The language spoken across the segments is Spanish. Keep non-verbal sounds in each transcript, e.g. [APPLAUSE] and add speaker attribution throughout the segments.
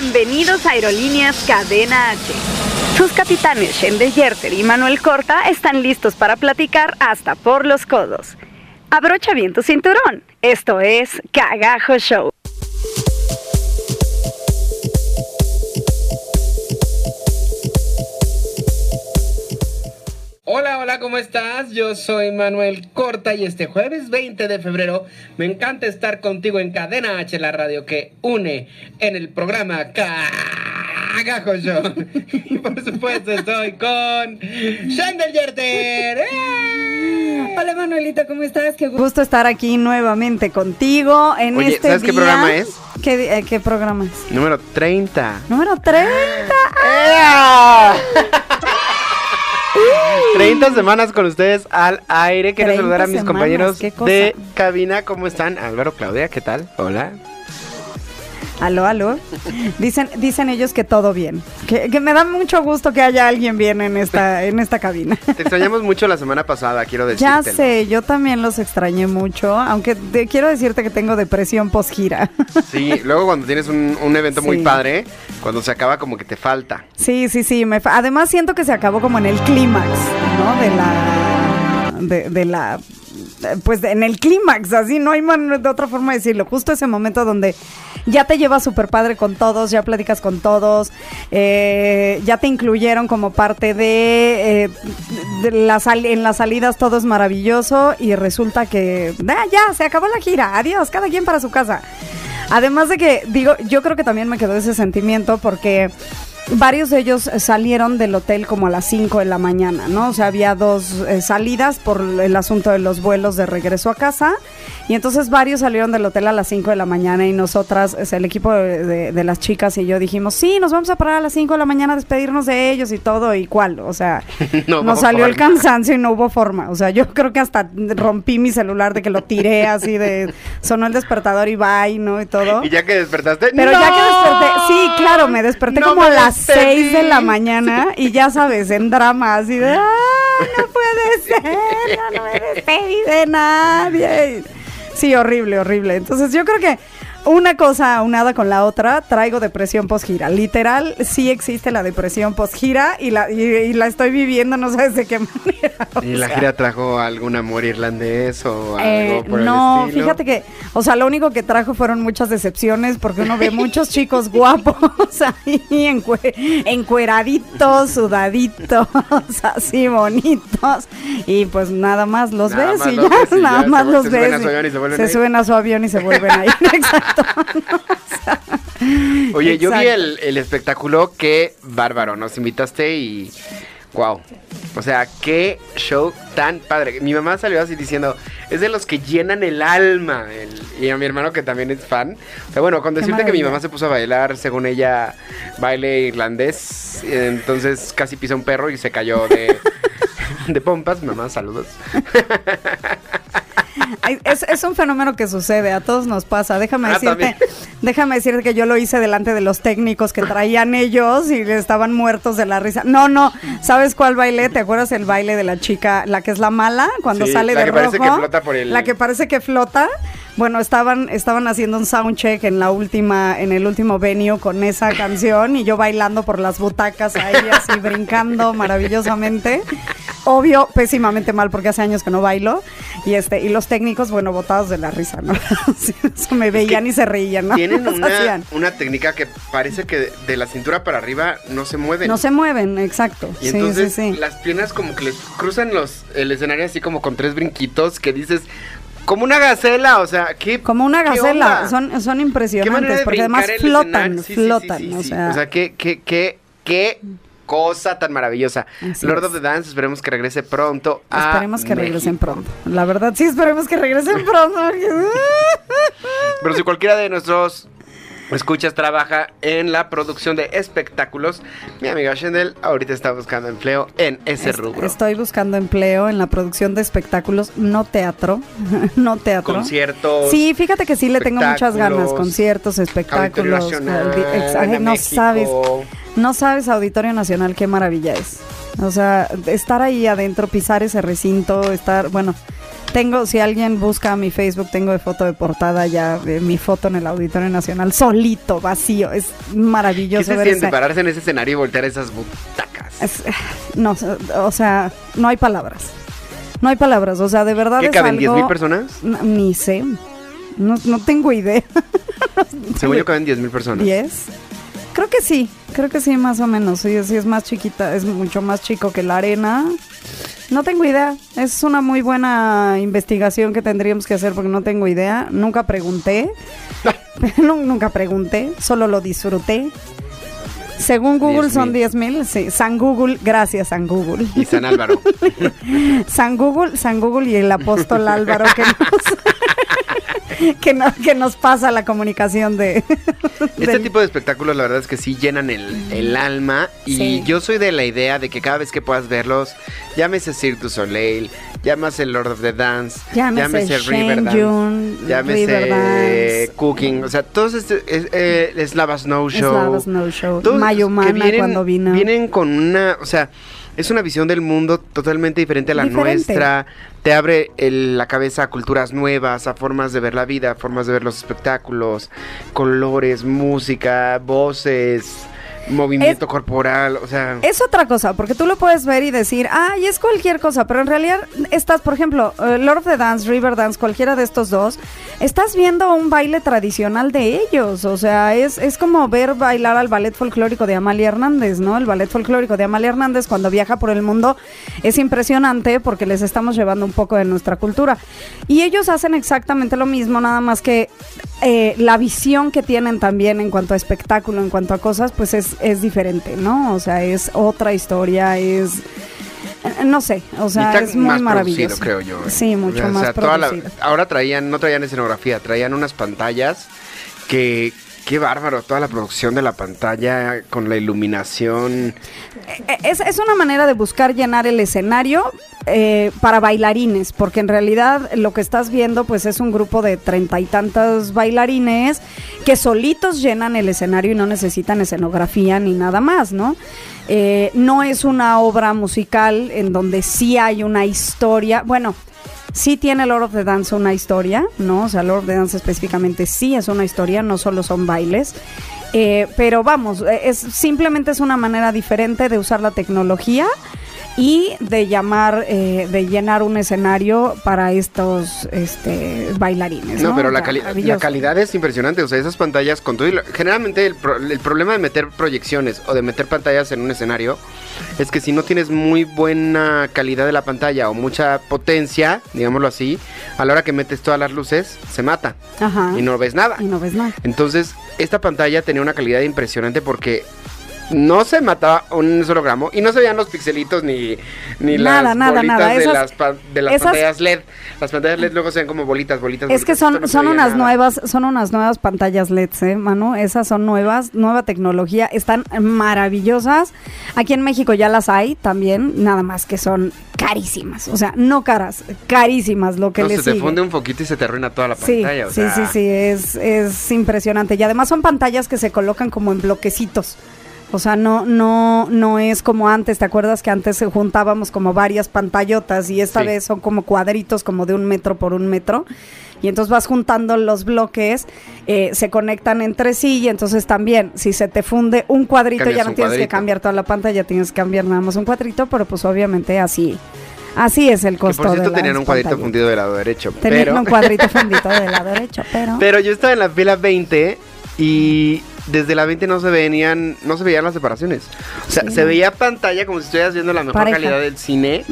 Speaker 1: Bienvenidos a Aerolíneas Cadena H. Sus capitanes Shende Yerter y Manuel Corta están listos para platicar hasta por los codos. Abrocha bien tu cinturón. Esto es Cagajo Show.
Speaker 2: Hola, hola, ¿cómo estás? Yo soy Manuel Corta y este jueves 20 de febrero me encanta estar contigo en Cadena H, la radio que une en el programa Cagajo Show. [LAUGHS] Y por supuesto estoy con Shandel Yerter. ¡Eh!
Speaker 3: Hola Manuelita, ¿cómo estás? Qué gusto estar aquí nuevamente contigo en
Speaker 2: Oye,
Speaker 3: este
Speaker 2: ¿sabes qué programa es?
Speaker 3: ¿Qué, eh, qué programa es?
Speaker 2: Número 30.
Speaker 3: Número 30.
Speaker 2: ¡Ea! [LAUGHS] 30 semanas con ustedes al aire. Quiero
Speaker 3: 30
Speaker 2: saludar a mis compañeros de cabina. ¿Cómo están? Álvaro, Claudia, ¿qué tal? Hola.
Speaker 3: Aló, aló. Dicen, dicen ellos que todo bien. Que, que me da mucho gusto que haya alguien bien en esta, en esta cabina.
Speaker 2: Te extrañamos mucho la semana pasada, quiero
Speaker 3: Ya
Speaker 2: decirte.
Speaker 3: sé, yo también los extrañé mucho, aunque te- quiero decirte que tengo depresión post gira.
Speaker 2: Sí, luego cuando tienes un, un evento muy padre, cuando se acaba como que te falta.
Speaker 3: Sí, sí, sí. me fa- además siento que se acabó como en el clímax, ¿no? De la... De, de la... Pues en el clímax, así no hay man- de otra forma de decirlo. Justo ese momento donde ya te llevas súper padre con todos, ya platicas con todos, eh, ya te incluyeron como parte de, eh, en las salidas todo es maravilloso y resulta que ah, ya se acabó la gira, adiós, cada quien para su casa. Además de que, digo, yo creo que también me quedó ese sentimiento porque varios de ellos salieron del hotel como a las 5 de la mañana, ¿no? O sea, había dos eh, salidas por el asunto de los vuelos de regreso a casa. Y entonces varios salieron del hotel a las 5 de la mañana y nosotras, o sea, el equipo de, de- de las chicas y yo dijimos, sí, nos vamos a parar a las 5 de la mañana a despedirnos de ellos y todo, y cuál, o sea, [LAUGHS]
Speaker 2: No
Speaker 3: nos salió el cansancio y no hubo forma. O sea, yo creo que hasta rompí mi celular de que lo tiré así de, sonó el despertador y bye, ¿no? Y todo.
Speaker 2: Y ya que despertaste.
Speaker 3: Pero ya que desperté, sí, claro, me desperté
Speaker 2: No
Speaker 3: como a las. 6 de la mañana y ya sabes, en drama, así de, ¡ah, no puede ser! Ya no me despedí de nadie. Sí, horrible, horrible. Entonces yo creo que una cosa aunada con la otra, traigo depresión post-gira. Literal, sí existe la depresión post-gira y la, y, y la estoy viviendo, no sabes de qué manera. [LAUGHS]
Speaker 2: ¿Y la
Speaker 3: sea.
Speaker 2: gira trajo algún amor irlandés o
Speaker 3: Eh,
Speaker 2: algo por
Speaker 3: no,
Speaker 2: el estilo?
Speaker 3: fíjate que, o sea, lo único que trajo fueron muchas decepciones porque uno ve muchos chicos [LAUGHS] guapos ahí encue- encueraditos, sudaditos, [LAUGHS] así bonitos y pues nada más los
Speaker 2: Nada
Speaker 3: ves
Speaker 2: más
Speaker 3: y
Speaker 2: los
Speaker 3: ya,
Speaker 2: ves y
Speaker 3: nada
Speaker 2: ya,
Speaker 3: más
Speaker 2: se-
Speaker 3: los
Speaker 2: se
Speaker 3: ves.
Speaker 2: y se
Speaker 3: suben a su avión y se vuelven a ir, exacto. [LAUGHS]
Speaker 2: Oye, yo vi el, el espectáculo, qué bárbaro, nos invitaste y wow. O sea, qué show tan padre. Mi mamá salió así diciendo, es de los que llenan el alma. el- y a mi hermano que también es fan. O sea, bueno, con decirte que mi mamá se puso a bailar, según ella, baile irlandés. Entonces casi pisa un perro y se cayó de, [LAUGHS] de pompas. Mamá, saludos. [LAUGHS]
Speaker 3: Es, es un fenómeno que sucede, a todos nos pasa. Déjame
Speaker 2: Ah,
Speaker 3: decirte,
Speaker 2: también. [LAUGHS]
Speaker 3: déjame decirte que yo lo hice delante de los técnicos que traían ellos y estaban muertos de la risa. No, no, ¿sabes cuál baile? ¿Te acuerdas el baile de la chica, la que es la mala, cuando
Speaker 2: Sí,
Speaker 3: sale
Speaker 2: la
Speaker 3: de
Speaker 2: que parece
Speaker 3: rojo?
Speaker 2: que flota por el-
Speaker 3: La que parece que flota. Bueno, estaban, estaban haciendo un soundcheck en la última, en el último venue con esa canción y yo bailando por las butacas ahí así brincando maravillosamente. Obvio, pésimamente mal porque hace años que no bailo. Y este, y los técnicos, bueno, botados de la risa, ¿no? [LAUGHS] Eso me veían y se reían, ¿no?
Speaker 2: Tienen [LAUGHS] una, una técnica que parece que de, la cintura para arriba no se mueven.
Speaker 3: No se mueven, exacto.
Speaker 2: Y
Speaker 3: sí,
Speaker 2: entonces
Speaker 3: sí, sí.
Speaker 2: las piernas como que les cruzan los el escenario así como con tres brinquitos que dices como una gacela, o sea, ¿qué
Speaker 3: Como una gacela, son, son
Speaker 2: ¿Qué manera
Speaker 3: impresionantes porque además flotan, flotan, o sea,
Speaker 2: O sea, qué qué qué qué cosa tan maravillosa.
Speaker 3: Así
Speaker 2: Lord
Speaker 3: es.
Speaker 2: of the Dance, esperemos que regrese pronto a
Speaker 3: esperemos que regresen pronto. La verdad, sí, esperemos que regresen pronto. [LAUGHS]
Speaker 2: Pero si cualquiera de nuestros Escuchas, trabaja en la producción de espectáculos. Mi amiga Shendel ahorita está buscando empleo en ese
Speaker 3: Est-
Speaker 2: rubro.
Speaker 3: Estoy buscando empleo en la producción de espectáculos, no teatro, [LAUGHS] no teatro.
Speaker 2: Conciertos.
Speaker 3: Sí, fíjate que sí le tengo muchas ganas, conciertos, espectáculos.
Speaker 2: Nacional
Speaker 3: no
Speaker 2: México.
Speaker 3: sabes, no sabes Auditorio Nacional qué maravilla es. O sea, estar ahí adentro, pisar ese recinto, estar, bueno, tengo, si alguien busca mi Facebook, tengo de foto de portada ya eh, mi foto en el Auditorio Nacional, solito, vacío, es
Speaker 2: ¿Qué
Speaker 3: maravilloso
Speaker 2: se
Speaker 3: ver
Speaker 2: siente
Speaker 3: esa-
Speaker 2: pararse en ese escenario y voltear esas butacas?
Speaker 3: es- no, o sea, no hay palabras. No hay palabras, o sea, de verdad
Speaker 2: ¿Qué
Speaker 3: es
Speaker 2: caben? ¿10
Speaker 3: algo...
Speaker 2: mil personas?
Speaker 3: No, ni sé. No, no tengo idea.
Speaker 2: Según yo [LAUGHS] caben 10 mil personas.
Speaker 3: ¿10? Creo que sí, creo que sí, más o menos. Sí, sí, es más chiquita, es mucho más chico que la arena. No tengo idea. Es una muy buena investigación que tendríamos que hacer porque no tengo idea. Nunca pregunté. [LAUGHS] Nu- Nunca pregunté, solo lo disfruté. Según Google
Speaker 2: 10,000.
Speaker 3: son 10 mil. Sí, San Google, gracias San Google.
Speaker 2: Y San Álvaro. [LAUGHS]
Speaker 3: San Google, San Google y el apóstol Álvaro que nos, [LAUGHS] [LAUGHS] que no- que nos pasa la comunicación de...
Speaker 2: Este
Speaker 3: del-
Speaker 2: tipo de espectáculos la verdad es que sí llenan el, el alma y
Speaker 3: Sí.
Speaker 2: yo soy de la idea de que cada vez que puedas verlos, llámese Cirque du Soleil, llámese Lord of the Dance,
Speaker 3: Llámese
Speaker 2: Riverdance, llámese. Cooking, o sea, todos este es, eh, Slava Snow Show.
Speaker 3: Slava Snow Show. Mayumana
Speaker 2: vienen-
Speaker 3: cuando vino.
Speaker 2: Vienen con una, o sea, es una visión del mundo totalmente diferente a la
Speaker 3: Diferente.
Speaker 2: nuestra. Te abre el- la cabeza a culturas nuevas, a formas de ver la vida, a formas de ver los espectáculos, colores, música, voces, movimiento corporal, o sea...
Speaker 3: Es otra cosa, porque tú lo puedes ver y decir, ay, es cualquier cosa, pero en realidad estás, por ejemplo, eh, Lord of the Dance, River Dance, cualquiera de estos dos, estás viendo un baile tradicional de ellos, o sea, es, es como ver bailar al ballet folclórico de Amalia Hernández, ¿no? El ballet folclórico de Amalia Hernández cuando viaja por el mundo es impresionante porque les estamos llevando un poco de nuestra cultura. Y ellos hacen exactamente lo mismo, nada más que eh, la visión que tienen también en cuanto a espectáculo, en cuanto a cosas, pues es, es diferente, ¿no? O sea, es otra historia, es... No sé, o sea, es muy
Speaker 2: más
Speaker 3: maravilloso.
Speaker 2: creo yo. eh.
Speaker 3: Sí, mucho
Speaker 2: O sea,
Speaker 3: más
Speaker 2: toda la- ahora traían, no traían escenografía, traían unas pantallas que... Qué bárbaro, toda la producción de la pantalla con la iluminación.
Speaker 3: Eh, Es, es una manera de buscar llenar el escenario eh, para bailarines, porque en realidad lo que estás viendo pues es un grupo de treinta y tantos bailarines que solitos llenan el escenario y no necesitan escenografía ni nada más, ¿no? Eh, no es una obra musical en donde sí hay una historia, bueno, sí tiene Lord of the Dance una historia, ¿no? O sea, Lord of the Dance específicamente sí es una historia, no solo son bailes. Eh, pero vamos, eh, es simplemente es una manera diferente de usar la tecnología y de llamar, eh, de llenar un escenario para estos este, bailarines.
Speaker 2: No,
Speaker 3: No,
Speaker 2: pero la, cali- la calidad es impresionante. O sea, esas pantallas con todo. y lo- generalmente el, pro- el problema de meter proyecciones o de meter pantallas en un escenario es que si no tienes muy buena calidad de la pantalla o mucha potencia, digámoslo así, a la hora que metes todas las luces, se mata
Speaker 3: Ajá.
Speaker 2: y no ves nada.
Speaker 3: Y no ves nada.
Speaker 2: Entonces, esta pantalla tenía una calidad impresionante porque no se mataba un solo gramo y no se veían los pixelitos ni, ni
Speaker 3: Nada,
Speaker 2: las
Speaker 3: nada,
Speaker 2: bolitas
Speaker 3: nada.
Speaker 2: de
Speaker 3: Esas-
Speaker 2: las, pa- de las
Speaker 3: esas-
Speaker 2: pantallas LED. Las pantallas LED luego se ven como bolitas, bolitas.
Speaker 3: Es que
Speaker 2: bolitas. Esto
Speaker 3: son,
Speaker 2: no
Speaker 3: son unas
Speaker 2: nada.
Speaker 3: nuevas, son unas nuevas pantallas LEDs, ¿eh, Manu? Esas son nuevas, nueva tecnología, están maravillosas. Aquí en México ya las hay también, nada más que son carísimas. O sea, no caras, carísimas lo que
Speaker 2: No,
Speaker 3: les
Speaker 2: se te funde un foquito y se te arruina toda la
Speaker 3: Sí,
Speaker 2: pantalla. o
Speaker 3: sí,
Speaker 2: sea,
Speaker 3: sí, sí, es, es impresionante. Y además son pantallas que se colocan como en bloquecitos. O sea, no, no, no es como antes, ¿te acuerdas que antes se juntábamos como varias pantallotas y esta
Speaker 2: Sí.
Speaker 3: vez son como cuadritos como de un metro por un metro? Y entonces vas juntando los bloques, eh, se conectan entre sí y entonces también, si se te funde un cuadrito,
Speaker 2: Cambias
Speaker 3: ya no tienes que cambiar toda la pantalla, tienes que cambiar nada más un cuadrito, pero pues obviamente así, así es el
Speaker 2: Que
Speaker 3: costo
Speaker 2: por cierto
Speaker 3: de
Speaker 2: tenían un cuadrito
Speaker 3: pantallas.
Speaker 2: fundido del lado derecho.
Speaker 3: Tenían
Speaker 2: pero,
Speaker 3: un cuadrito fundido del lado derecho, pero... [LAUGHS]
Speaker 2: pero yo estaba en la fila 20 y desde la 20 no se veían, no se veían las separaciones. O sea, se veía pantalla como si estuvieras viendo la mejor
Speaker 3: Pareja.
Speaker 2: calidad del cine.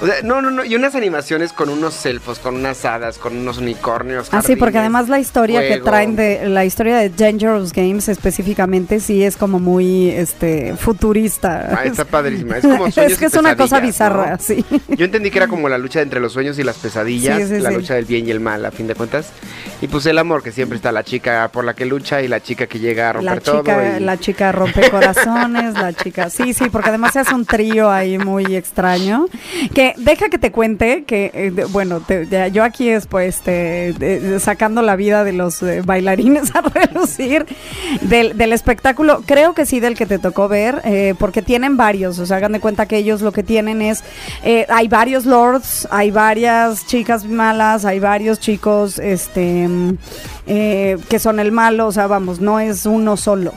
Speaker 2: O sea, no, no, no. Y unas animaciones con unos elfos, con unas hadas, con unos unicornios.
Speaker 3: Ah, sí, porque
Speaker 2: jardines,
Speaker 3: además la historia que traen de la historia de Dangerous Games específicamente sí es como muy este futurista.
Speaker 2: Ah, está [LAUGHS] padrísima. Es como sueños
Speaker 3: es que es una cosa bizarra,
Speaker 2: ¿no?
Speaker 3: sí.
Speaker 2: Yo entendí que era como la lucha entre los sueños y las pesadillas,
Speaker 3: Sí, sí,
Speaker 2: la lucha del bien y el mal, a fin de cuentas. Y pues el amor, que siempre está la chica por la que lucha y la chica que llega a romper
Speaker 3: La
Speaker 2: todo.
Speaker 3: chica,
Speaker 2: y-
Speaker 3: la chica rompe corazones, la chica, sí, sí, porque además se hace un trío ahí muy extraño. Que deja que te cuente que, eh, de- bueno, te- ya- yo aquí es pues te- de- sacando la vida de los eh, bailarines [LAUGHS] a relucir del, del espectáculo, creo que sí del que te tocó ver, eh, porque tienen varios, o sea, hagan de cuenta que ellos lo que tienen es, eh, hay varios lords, hay varias chicas malas, hay varios chicos, este, mm, que son el malo, o sea, vamos, no es uno solo.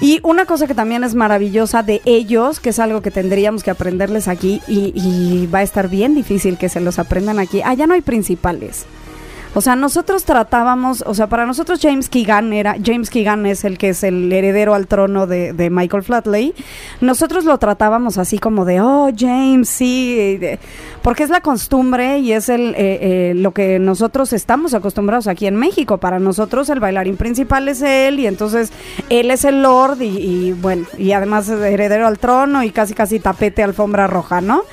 Speaker 3: Y una cosa que también es maravillosa de ellos, que es algo que tendríamos que aprenderles aquí y, y va a estar bien difícil que se los aprendan aquí, allá no hay principales. O sea, nosotros tratábamos, o sea, para nosotros James Keegan era, James Keegan es el que es el heredero al trono de, de Michael Flatley. Nosotros lo tratábamos así como de, oh, James, sí, porque es la costumbre y es el eh, eh, lo que nosotros estamos acostumbrados aquí en México. Para nosotros el bailarín principal es él y entonces él es el lord y, y, bueno, y además es heredero al trono y casi casi tapete alfombra roja, ¿no?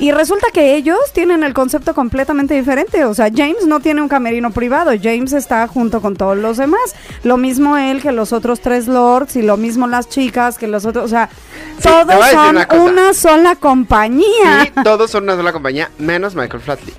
Speaker 3: Y resulta que ellos tienen el concepto completamente diferente. O sea, James no tiene un camerino privado. James está junto con todos los demás. Lo mismo él que los otros tres lords y lo mismo las chicas que los otros. O sea,
Speaker 2: Sí,
Speaker 3: todos son
Speaker 2: una
Speaker 3: sola compañía.
Speaker 2: Sí, todos son una sola compañía, menos Michael Flatley.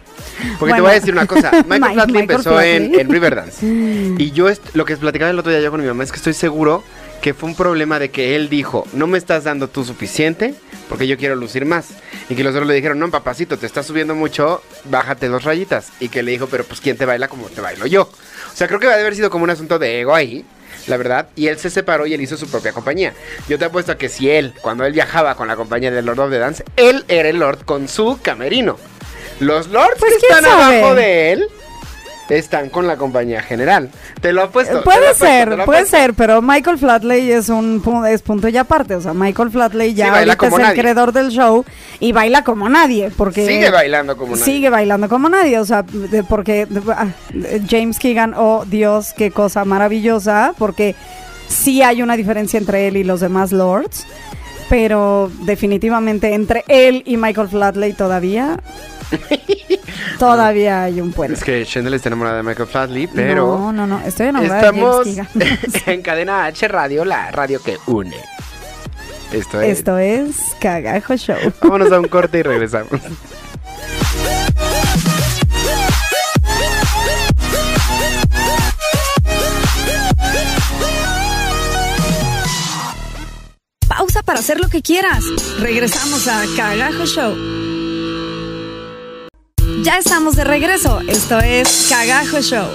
Speaker 2: Porque te voy a decir una cosa. [LAUGHS] Michael
Speaker 3: Mike-
Speaker 2: Flatley
Speaker 3: Michael
Speaker 2: empezó en,
Speaker 3: Flatley.
Speaker 2: en Riverdance. [LAUGHS] Y yo, lo que platicaba el otro día yo con mi mamá es que estoy seguro que fue un problema de que él dijo, no me estás dando tú suficiente porque yo quiero lucir más. Y que los otros le dijeron, no, papacito, te estás subiendo mucho, bájate dos rayitas. Y que le dijo, pero pues ¿quién te baila como te bailo yo? O sea, creo que va a haber sido como un asunto de ego ahí. La verdad, y él se separó y él hizo su propia compañía. Yo te apuesto a que si él, cuando él viajaba con la compañía del Lord of the Dance, él era el Lord con su camerino. Los Lords
Speaker 3: Pues,
Speaker 2: que
Speaker 3: ¿quién
Speaker 2: están
Speaker 3: sabe?
Speaker 2: abajo de él están con la compañía general. Te lo apuesto.
Speaker 3: Puede
Speaker 2: apuesto,
Speaker 3: ser, puede ser, pero Michael Flatley es un es punto y aparte. O sea, Michael Flatley ya
Speaker 2: Sí, baila
Speaker 3: ahorita es el creador del show y baila como nadie. Porque
Speaker 2: Sigue bailando como nadie.
Speaker 3: Sigue bailando como nadie, o sea, de- porque de- ah, James Keegan, oh Dios, qué cosa maravillosa, porque sí hay una diferencia entre él y los demás lords, pero definitivamente entre él y Michael Flatley todavía, [LAUGHS] todavía hay un puente.
Speaker 2: Es que Shendel está enamorada de Michael Flatley, pero
Speaker 3: No, no, no, estoy enamorada
Speaker 2: estamos
Speaker 3: de James [LAUGHS]
Speaker 2: en cadena H Radio, la radio que une. Esto es.
Speaker 3: Esto es Cagajo Show.
Speaker 2: Vámonos a un [LAUGHS] corte y regresamos.
Speaker 3: Para hacer lo que quieras. Regresamos a Cagajo Show. Ya estamos de regreso. Esto es Cagajo Show.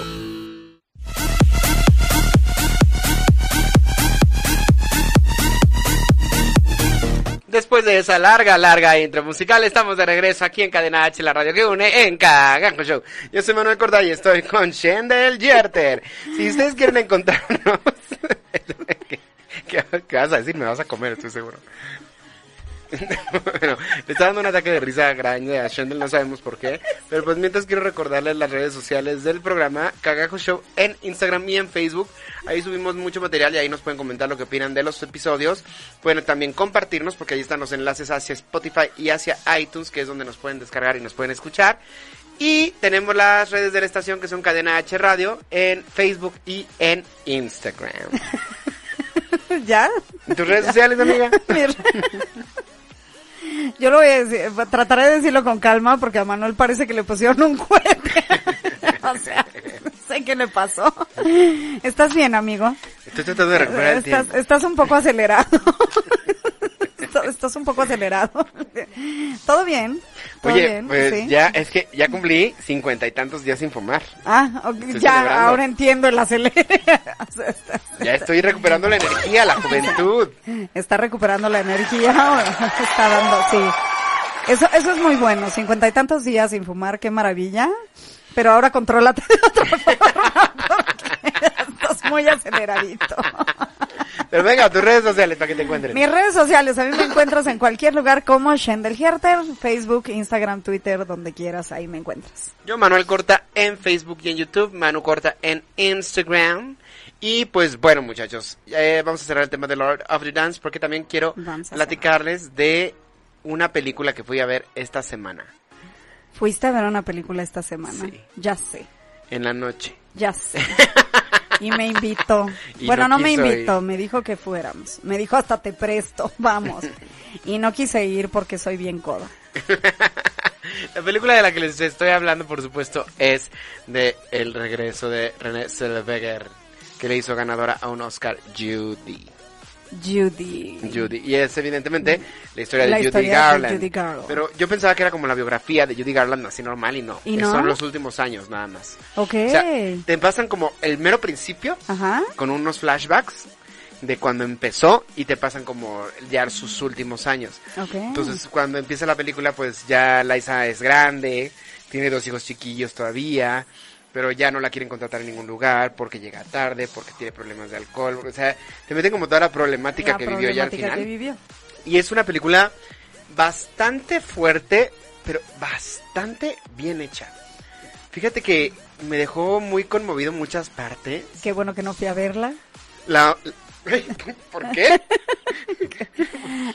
Speaker 2: Después de esa larga, larga intro musical, estamos de regreso aquí en Cadena H, la radio que une, en Cagajo Show. Yo soy Manuel Corda y estoy con Shendel Yerter. Si ustedes quieren encontrarnos... [LAUGHS] [LAUGHS] ¿Qué, vas a decir? Me vas a comer, estoy seguro. [LAUGHS] bueno, le está dando un ataque de risa grande a Shendel, no sabemos por qué. Pero pues mientras quiero recordarles las redes sociales del programa Cagajo Show en Instagram y en Facebook. Ahí subimos mucho material y ahí nos pueden comentar lo que opinan de los episodios. Pueden también compartirnos porque ahí están los enlaces hacia Spotify y hacia iTunes, que es donde nos pueden descargar y nos pueden escuchar. Y tenemos las redes de la estación que son Cadena H Radio en Facebook y en Instagram. [LAUGHS] [LAUGHS]
Speaker 3: ¿Ya?
Speaker 2: ¿Tus redes sociales, amiga? [LAUGHS]
Speaker 3: Yo lo voy a decir, trataré de decirlo con calma porque a Manuel parece que le pusieron un cohete. [LAUGHS] o sea, no sé qué le pasó. ¿Estás bien, amigo?
Speaker 2: Estoy tratando de recuperar el
Speaker 3: Estás,
Speaker 2: tiempo.
Speaker 3: estás un poco acelerado. Estás un poco acelerado. ¿Todo bien? ¿Todo
Speaker 2: Oye,
Speaker 3: bien?
Speaker 2: pues
Speaker 3: Sí.
Speaker 2: ya, es que ya cumplí cincuenta y tantos días sin fumar.
Speaker 3: Ah, ya,
Speaker 2: celebrando.
Speaker 3: ahora entiendo el acelere. [LAUGHS]
Speaker 2: Ya estoy recuperando la energía, la juventud.
Speaker 3: Está recuperando la energía, [LAUGHS] está dando, sí. Eso, eso es muy bueno, cincuenta y tantos días sin fumar, qué maravilla. Pero ahora contrólate de otra [LAUGHS] forma, porque estás muy aceleradito. [LAUGHS]
Speaker 2: Pero venga, tus redes sociales para que te encuentren.
Speaker 3: Mis redes sociales, a mí me encuentras en cualquier lugar como Shendel Herter, Facebook, Instagram, Twitter, donde quieras, ahí me encuentras.
Speaker 2: Yo, Manuel Corta, en Facebook y en YouTube. Manu Corta en Instagram. Y pues bueno, muchachos, eh, vamos a cerrar el tema de Lord of the Dance porque también quiero platicarles de una película que fui a ver esta semana,
Speaker 3: Fuiste a ver una película esta semana.
Speaker 2: Sí.
Speaker 3: Ya sé,
Speaker 2: en la noche.
Speaker 3: ya sé. [LAUGHS] Y me invitó. [LAUGHS]
Speaker 2: Y
Speaker 3: bueno,
Speaker 2: no
Speaker 3: no, me invitó,
Speaker 2: ir.
Speaker 3: me dijo que fuéramos. Me dijo hasta te presto, [LAUGHS] vamos. Y no quise ir porque soy bien coda. [LAUGHS]
Speaker 2: La película de la que les estoy hablando, por supuesto, es de El regreso de René Zellweger, que le hizo ganadora a un Oscar Judy.
Speaker 3: Judy.
Speaker 2: Judy. Y es evidentemente la historia de
Speaker 3: La
Speaker 2: Judy
Speaker 3: historia de
Speaker 2: Garland.
Speaker 3: Judy Garland.
Speaker 2: Pero yo pensaba que era como la biografía de Judy Garland así normal y no.
Speaker 3: ¿Y no?
Speaker 2: Son los últimos años nada más.
Speaker 3: Ok.
Speaker 2: O sea, te pasan como el mero principio
Speaker 3: Ajá.
Speaker 2: con unos flashbacks de cuando empezó y te pasan como ya sus últimos años.
Speaker 3: Ok.
Speaker 2: Entonces, cuando empieza la película, pues ya Liza es grande, tiene dos hijos chiquillos todavía, pero ya no la quieren contratar en ningún lugar porque llega tarde, porque tiene problemas de alcohol. O sea, te meten como toda la problemática
Speaker 3: La
Speaker 2: que vivió ya al final.
Speaker 3: que vivió.
Speaker 2: Y es una película bastante fuerte, pero bastante bien hecha. Fíjate que me dejó muy conmovido en muchas partes.
Speaker 3: Qué bueno que no fui a verla.
Speaker 2: La... [LAUGHS] ¿Por qué? [LAUGHS]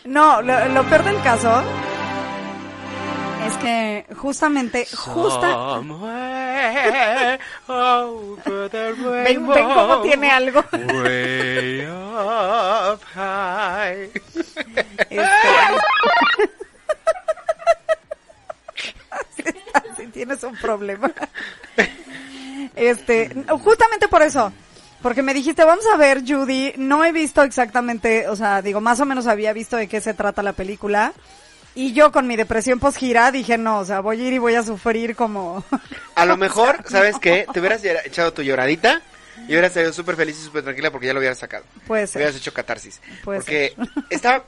Speaker 3: No, lo, lo peor del caso es que justamente, justa, ven, ven cómo tiene algo. Este, [LAUGHS] si tienes un problema. Este, justamente por eso, porque me dijiste, vamos a ver Judy, no he visto exactamente, o sea, digo, más o menos había visto de qué se trata la película. Y yo con mi depresión post gira dije, no, o sea, voy a ir y voy a sufrir como... [LAUGHS]
Speaker 2: A lo mejor, [LAUGHS] ¿sabes qué? Te hubieras echado tu lloradita y hubieras salido súper feliz y súper tranquila porque ya lo hubieras sacado.
Speaker 3: Puede
Speaker 2: Hubieras hecho catarsis.
Speaker 3: Puede
Speaker 2: porque [LAUGHS] estaba...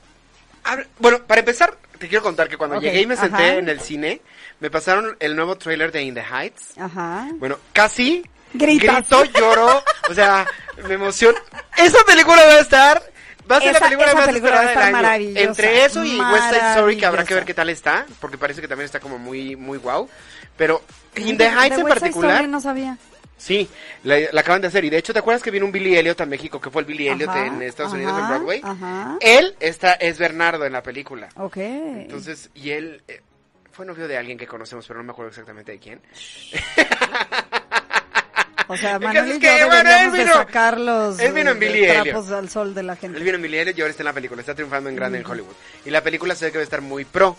Speaker 2: Bueno, para empezar, te quiero contar que cuando llegué y me senté
Speaker 3: ajá.
Speaker 2: en el cine, me pasaron el nuevo trailer de In the Heights.
Speaker 3: Ajá.
Speaker 2: Bueno, casi
Speaker 3: Gritas.
Speaker 2: grito, lloro, o sea, me emociono. Esa película va a estar, va a ser
Speaker 3: Esa-
Speaker 2: la película más
Speaker 3: película
Speaker 2: esperada del año.
Speaker 3: maravillosa,
Speaker 2: Entre eso y West Side Story, que habrá que ver qué tal está, porque parece que también está como muy, muy guau. Pero In the Heights
Speaker 3: de
Speaker 2: en
Speaker 3: West
Speaker 2: particular,
Speaker 3: Story no sabía.
Speaker 2: sí, la, la acaban de hacer. Y de hecho, ¿te acuerdas que vino un Billy Elliot a México, que fue el Billy Elliot
Speaker 3: Ajá,
Speaker 2: en Estados
Speaker 3: ajá,
Speaker 2: Unidos en Broadway?
Speaker 3: ajá.
Speaker 2: Él está, es Bernardo en la película.
Speaker 3: Ok.
Speaker 2: Entonces, y él eh, fue novio de alguien que conocemos, pero no me acuerdo exactamente de quién. [LAUGHS]
Speaker 3: O sea, Manuel
Speaker 2: es
Speaker 3: y
Speaker 2: que,
Speaker 3: yo
Speaker 2: bueno, él
Speaker 3: de
Speaker 2: vino-
Speaker 3: sacar los
Speaker 2: él vino en
Speaker 3: eh,
Speaker 2: Billy
Speaker 3: trapos al sol de la gente.
Speaker 2: Él vino en Billy Elliot y ahora está en la película, está triunfando en grande en Hollywood. Y la película se ve que va a estar muy pro.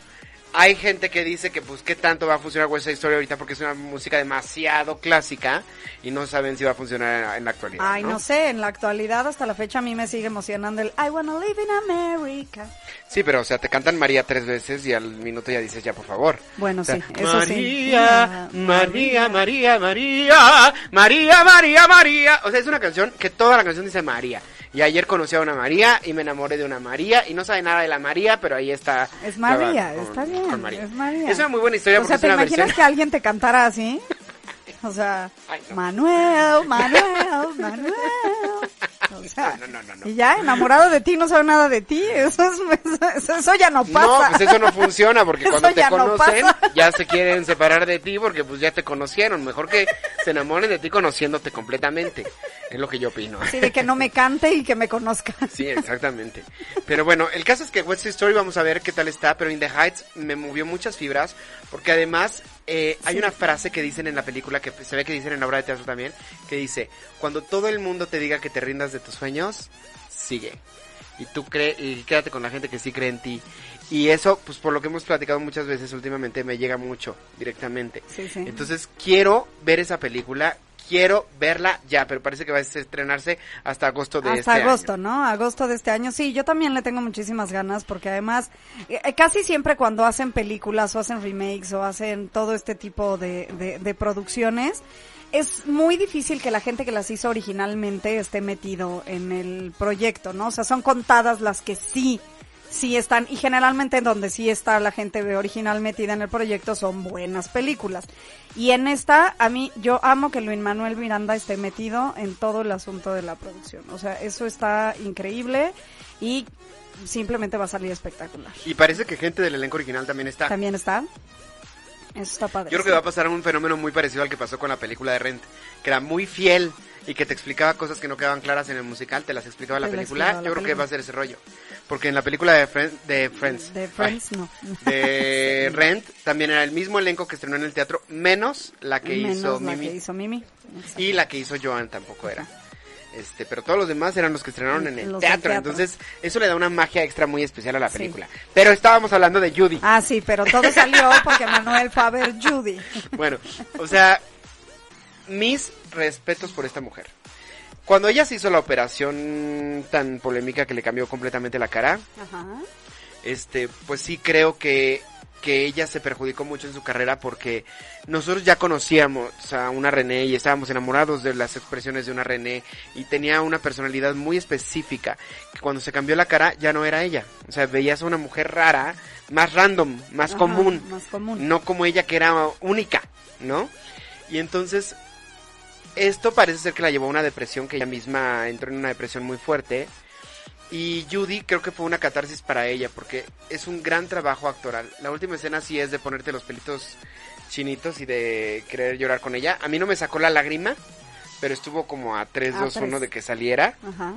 Speaker 2: Hay gente que dice que pues qué tanto va a funcionar West Side Story ahorita porque es una música demasiado clásica y no saben si va a funcionar en, en la actualidad.
Speaker 3: Ay, no sé, en la actualidad hasta la fecha a mí me sigue emocionando el I wanna live in America.
Speaker 2: Sí, pero o sea, te cantan María tres veces y al minuto ya dices ya por favor.
Speaker 3: Bueno,
Speaker 2: O sea,
Speaker 3: sí, eso sí.
Speaker 2: María, María, María, María, María, María, María. O sea, es una canción que toda la canción dice María. Y ayer conocí a una María y me enamoré de una María y no sabe nada de la María, pero ahí está.
Speaker 3: Es María,
Speaker 2: con-
Speaker 3: está bien,
Speaker 2: María.
Speaker 3: es María.
Speaker 2: Es una muy buena historia
Speaker 3: O
Speaker 2: porque
Speaker 3: sea,
Speaker 2: es
Speaker 3: ¿te
Speaker 2: una
Speaker 3: imaginas
Speaker 2: versión.
Speaker 3: que alguien te cantara así? [LAUGHS] O sea,
Speaker 2: Ay, no.
Speaker 3: Manuel, Manuel, Manuel. O sea,
Speaker 2: No, no, no, no.
Speaker 3: y ya enamorado de ti, no sabe nada de ti. Eso, es- eso, ya no pasa.
Speaker 2: No, pues eso no funciona porque [LAUGHS] cuando te
Speaker 3: ya
Speaker 2: conocen ya se quieren separar de ti porque pues ya te conocieron. Mejor que se enamoren de ti conociéndote completamente. Es lo que yo opino.
Speaker 3: Sí, de que no me cante y que me conozca.
Speaker 2: Sí, exactamente. Pero bueno, el caso es que West Story vamos a ver qué tal está, pero In the Heights me movió muchas fibras, porque además eh, hay una frase que dicen en la película, que se ve que dicen en la obra de teatro también, que dice, cuando todo el mundo te diga que te rindas de tus sueños, sigue. Y tú cree, y quédate con la gente que sí cree en ti. Y eso, pues por lo que hemos platicado muchas veces últimamente, me llega mucho directamente.
Speaker 3: Sí, sí.
Speaker 2: Entonces quiero ver esa película, quiero verla ya, pero parece que va a estrenarse hasta agosto de
Speaker 3: Hasta
Speaker 2: este
Speaker 3: agosto,
Speaker 2: año.
Speaker 3: ¿no? Agosto de este año. Sí, yo también le tengo muchísimas ganas porque además eh, eh, casi siempre cuando hacen películas o hacen remakes o hacen todo este tipo de, de, de producciones, es muy difícil que la gente que las hizo originalmente esté metido en el proyecto, ¿no? O sea, son contadas las que sí sí están, y generalmente donde sí está la gente original metida en el proyecto son buenas películas. Y en esta, a mí, yo amo que Luis Manuel Miranda esté metido en todo el asunto de la producción. O sea, eso está increíble y simplemente va a salir espectacular.
Speaker 2: Y parece que gente del elenco original también está.
Speaker 3: También está. Eso está padre.
Speaker 2: Yo creo que va a pasar un fenómeno muy parecido al que pasó con la película de Rent, que era muy fiel y que te explicaba cosas que no quedaban claras en el musical, te las explicaba la
Speaker 3: Te
Speaker 2: película.
Speaker 3: explicaba la
Speaker 2: Yo creo que va a ser ese rollo. Porque en la película de, Friend- de Friends,
Speaker 3: De Friends, no.
Speaker 2: de [LAUGHS] Rent, también era el mismo elenco que estrenó en el teatro, menos la que
Speaker 3: Menos
Speaker 2: hizo
Speaker 3: la
Speaker 2: Mimi.
Speaker 3: que hizo Mimi.
Speaker 2: Y la que hizo Joan tampoco era. Este, pero todos los demás eran los que estrenaron en el teatro,
Speaker 3: teatro.
Speaker 2: Entonces, eso le da una magia extra muy especial a la
Speaker 3: Sí.
Speaker 2: película. Pero estábamos hablando de Judy.
Speaker 3: Ah, sí, pero todo [LAUGHS] salió porque Manuel fue a ver Judy.
Speaker 2: Bueno, o sea, mis respetos por esta mujer. Cuando ella se hizo la operación tan polémica que le cambió completamente la cara,
Speaker 3: Ajá.
Speaker 2: este, pues sí creo que, que ella se perjudicó mucho en su carrera porque nosotros ya conocíamos a una René y estábamos enamorados de las expresiones de una René y tenía una personalidad muy específica que cuando se cambió la cara ya no era ella. O sea, veías a una mujer rara, más random, más
Speaker 3: Ajá,
Speaker 2: común
Speaker 3: Más común.
Speaker 2: no como ella que era única, ¿no? Y entonces esto parece ser que la llevó a una depresión, que ella misma entró en una depresión muy fuerte. Y Judy creo que fue una catarsis para ella, porque es un gran trabajo actoral. La última escena sí es de ponerte los pelitos chinitos y de querer llorar con ella. A mí no me sacó la lágrima, pero estuvo como a 3,
Speaker 3: A
Speaker 2: 2, 1
Speaker 3: tres.
Speaker 2: de que saliera.
Speaker 3: Ajá.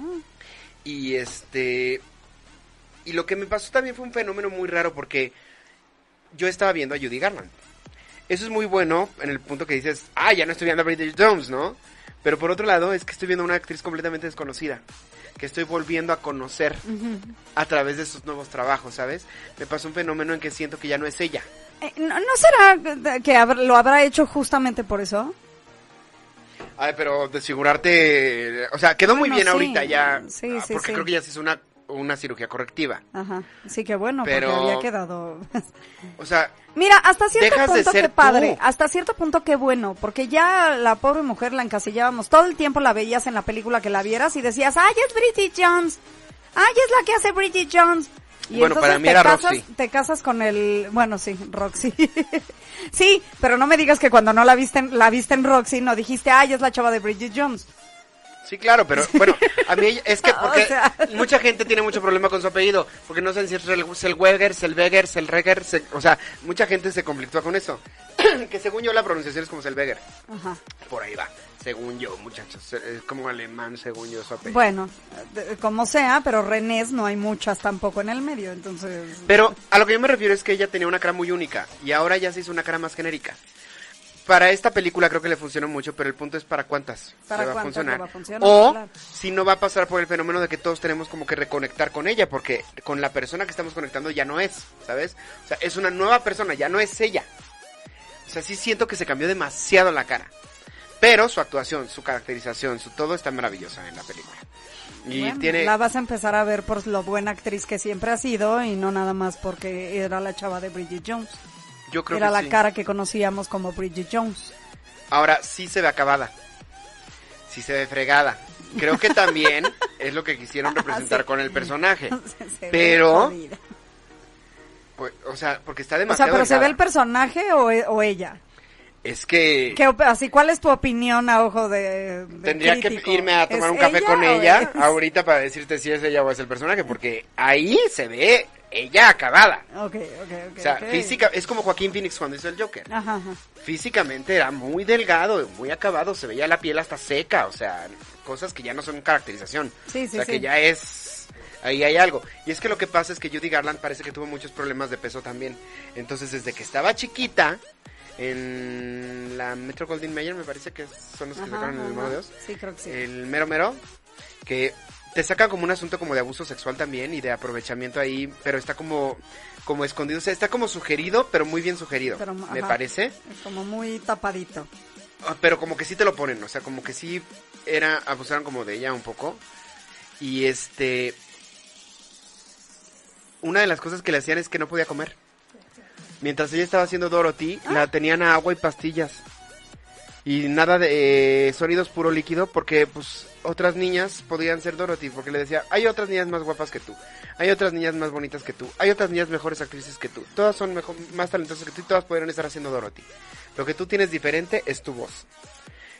Speaker 2: Y este. Y lo que me pasó también fue un fenómeno muy raro porque yo estaba viendo a Judy Garland. Eso es muy bueno en el punto que dices, ah, ya no estoy viendo a Bridget Jones, ¿no? Pero por otro lado es que estoy viendo a una actriz completamente desconocida, que estoy volviendo a conocer a través de sus nuevos trabajos, ¿sabes? Me pasó un fenómeno en que siento que ya no es ella.
Speaker 3: Eh, ¿No, no será que lo habrá hecho justamente por eso?
Speaker 2: Ay, pero desfigurarte, o sea, quedó muy
Speaker 3: Bueno,
Speaker 2: bien
Speaker 3: sí,
Speaker 2: ahorita ya,
Speaker 3: sí,
Speaker 2: ah,
Speaker 3: sí,
Speaker 2: porque creo que ya se hizo una, una cirugía correctiva.
Speaker 3: Ajá. Sí, que bueno,
Speaker 2: Pero-
Speaker 3: porque había quedado. [LAUGHS]
Speaker 2: O sea,
Speaker 3: Mira, hasta cierto
Speaker 2: Dejas de
Speaker 3: punto
Speaker 2: ser
Speaker 3: qué padre,
Speaker 2: tú.
Speaker 3: hasta cierto punto qué bueno, porque ya la pobre mujer la encasillábamos, todo el tiempo la veías en la película que la vieras y decías, ay, es Bridget Jones, ay, es la que hace Bridget Jones. Y
Speaker 2: Bueno,
Speaker 3: entonces
Speaker 2: para mí
Speaker 3: te
Speaker 2: era
Speaker 3: casas,
Speaker 2: Roxy.
Speaker 3: te casas con el, bueno, sí, Roxy. [LAUGHS] sí, pero no me digas que cuando no la viste, en- la viste en Roxy no dijiste, ay, es la chava de Bridget Jones.
Speaker 2: Sí, claro, pero bueno, a mí es que [LAUGHS]
Speaker 3: O
Speaker 2: porque
Speaker 3: sea.
Speaker 2: mucha gente tiene mucho problema con su apellido, porque no saben si es Sel- Selweger, Selweger, Selreger, Sel- o sea, mucha gente se conflictúa con eso. [CLEARS THROAT] que según yo la pronunciación es como Selweger,
Speaker 3: Ajá.
Speaker 2: por ahí va, según yo, muchachos, es como alemán según yo su apellido.
Speaker 3: Bueno, como sea, pero Renés no hay muchas tampoco en el medio, entonces...
Speaker 2: Pero a lo que yo me refiero es que ella tenía una cara muy única y ahora ya se hizo una cara más genérica. Para esta película creo que le funcionó mucho, pero el punto es para cuántas
Speaker 3: ¿Para
Speaker 2: le va a
Speaker 3: cuántas
Speaker 2: funcionar.
Speaker 3: le va a funcionar?
Speaker 2: O
Speaker 3: Claro.
Speaker 2: si no va a pasar por el fenómeno de que todos tenemos como que reconectar con ella, porque con la persona que estamos conectando ya no es, ¿sabes? O sea, es una nueva persona, ya no es ella. O sea, sí siento que se cambió demasiado la cara. Pero su actuación, su caracterización, su todo está maravillosa en la película. Y
Speaker 3: Bueno,
Speaker 2: tiene...
Speaker 3: La vas a empezar a ver por lo buena actriz que siempre ha sido y no nada más porque era la chava de Bridget Jones.
Speaker 2: Yo creo
Speaker 3: Era
Speaker 2: que
Speaker 3: la
Speaker 2: sí.
Speaker 3: cara que conocíamos como Bridget Jones.
Speaker 2: Ahora sí se ve acabada. Sí se ve fregada. Creo que también [LAUGHS] es lo que quisieron representar
Speaker 3: Sí.
Speaker 2: con el personaje. [LAUGHS]
Speaker 3: Se
Speaker 2: Pero-. Pues, o sea, porque está
Speaker 3: O sea,
Speaker 2: demasiado
Speaker 3: pero ¿se ve el personaje o, o ella?
Speaker 2: Es que
Speaker 3: ¿Qué op- así, ¿Cuál es tu opinión a ojo de, de
Speaker 2: tendría
Speaker 3: crítico?
Speaker 2: que irme a tomar
Speaker 3: ¿Es
Speaker 2: un café con ella
Speaker 3: es-
Speaker 2: ahorita para decirte si es ella o es el personaje, porque ahí se ve ella acabada.
Speaker 3: Ok, ok, ok.
Speaker 2: O sea, física, es como Joaquín Phoenix cuando hizo el Joker.
Speaker 3: Ajá, ajá.
Speaker 2: Físicamente era muy delgado, muy acabado, se veía la piel hasta seca, o sea, cosas que ya no son caracterización.
Speaker 3: Sí, sí,
Speaker 2: o sea,
Speaker 3: sí.
Speaker 2: que ya es... Ahí hay algo. Y es que lo que pasa es que Judy Garland parece que tuvo muchos problemas de peso también. Entonces, desde que estaba chiquita, en la Metro Goldwyn Mayer, me parece que son los que
Speaker 3: Ajá,
Speaker 2: sacaron el. Mono de Dios,
Speaker 3: Sí, creo que sí.
Speaker 2: el mero mero, que te sacan como un asunto como de abuso sexual también y de aprovechamiento ahí, pero está como como escondido, o sea, está como sugerido, pero muy bien sugerido,
Speaker 3: Pero,
Speaker 2: me
Speaker 3: ajá.
Speaker 2: parece.
Speaker 3: Es como muy tapadito.
Speaker 2: Ah, Pero como que sí te lo ponen, o sea, como que sí era, abusaron como de ella un poco. Y este... Una de las cosas que le hacían es que no podía comer. Mientras ella estaba haciendo Dorothy,
Speaker 3: Ah.
Speaker 2: la tenían a agua y pastillas. Y nada de eh, sonidos puro líquido porque pues otras niñas podían ser Dorothy porque le decía, hay otras niñas más guapas que tú, hay otras niñas más bonitas que tú, hay otras niñas mejores actrices que tú, todas son mejor, más talentosas que tú y todas podrían estar haciendo Dorothy. Lo que tú tienes diferente es tu voz.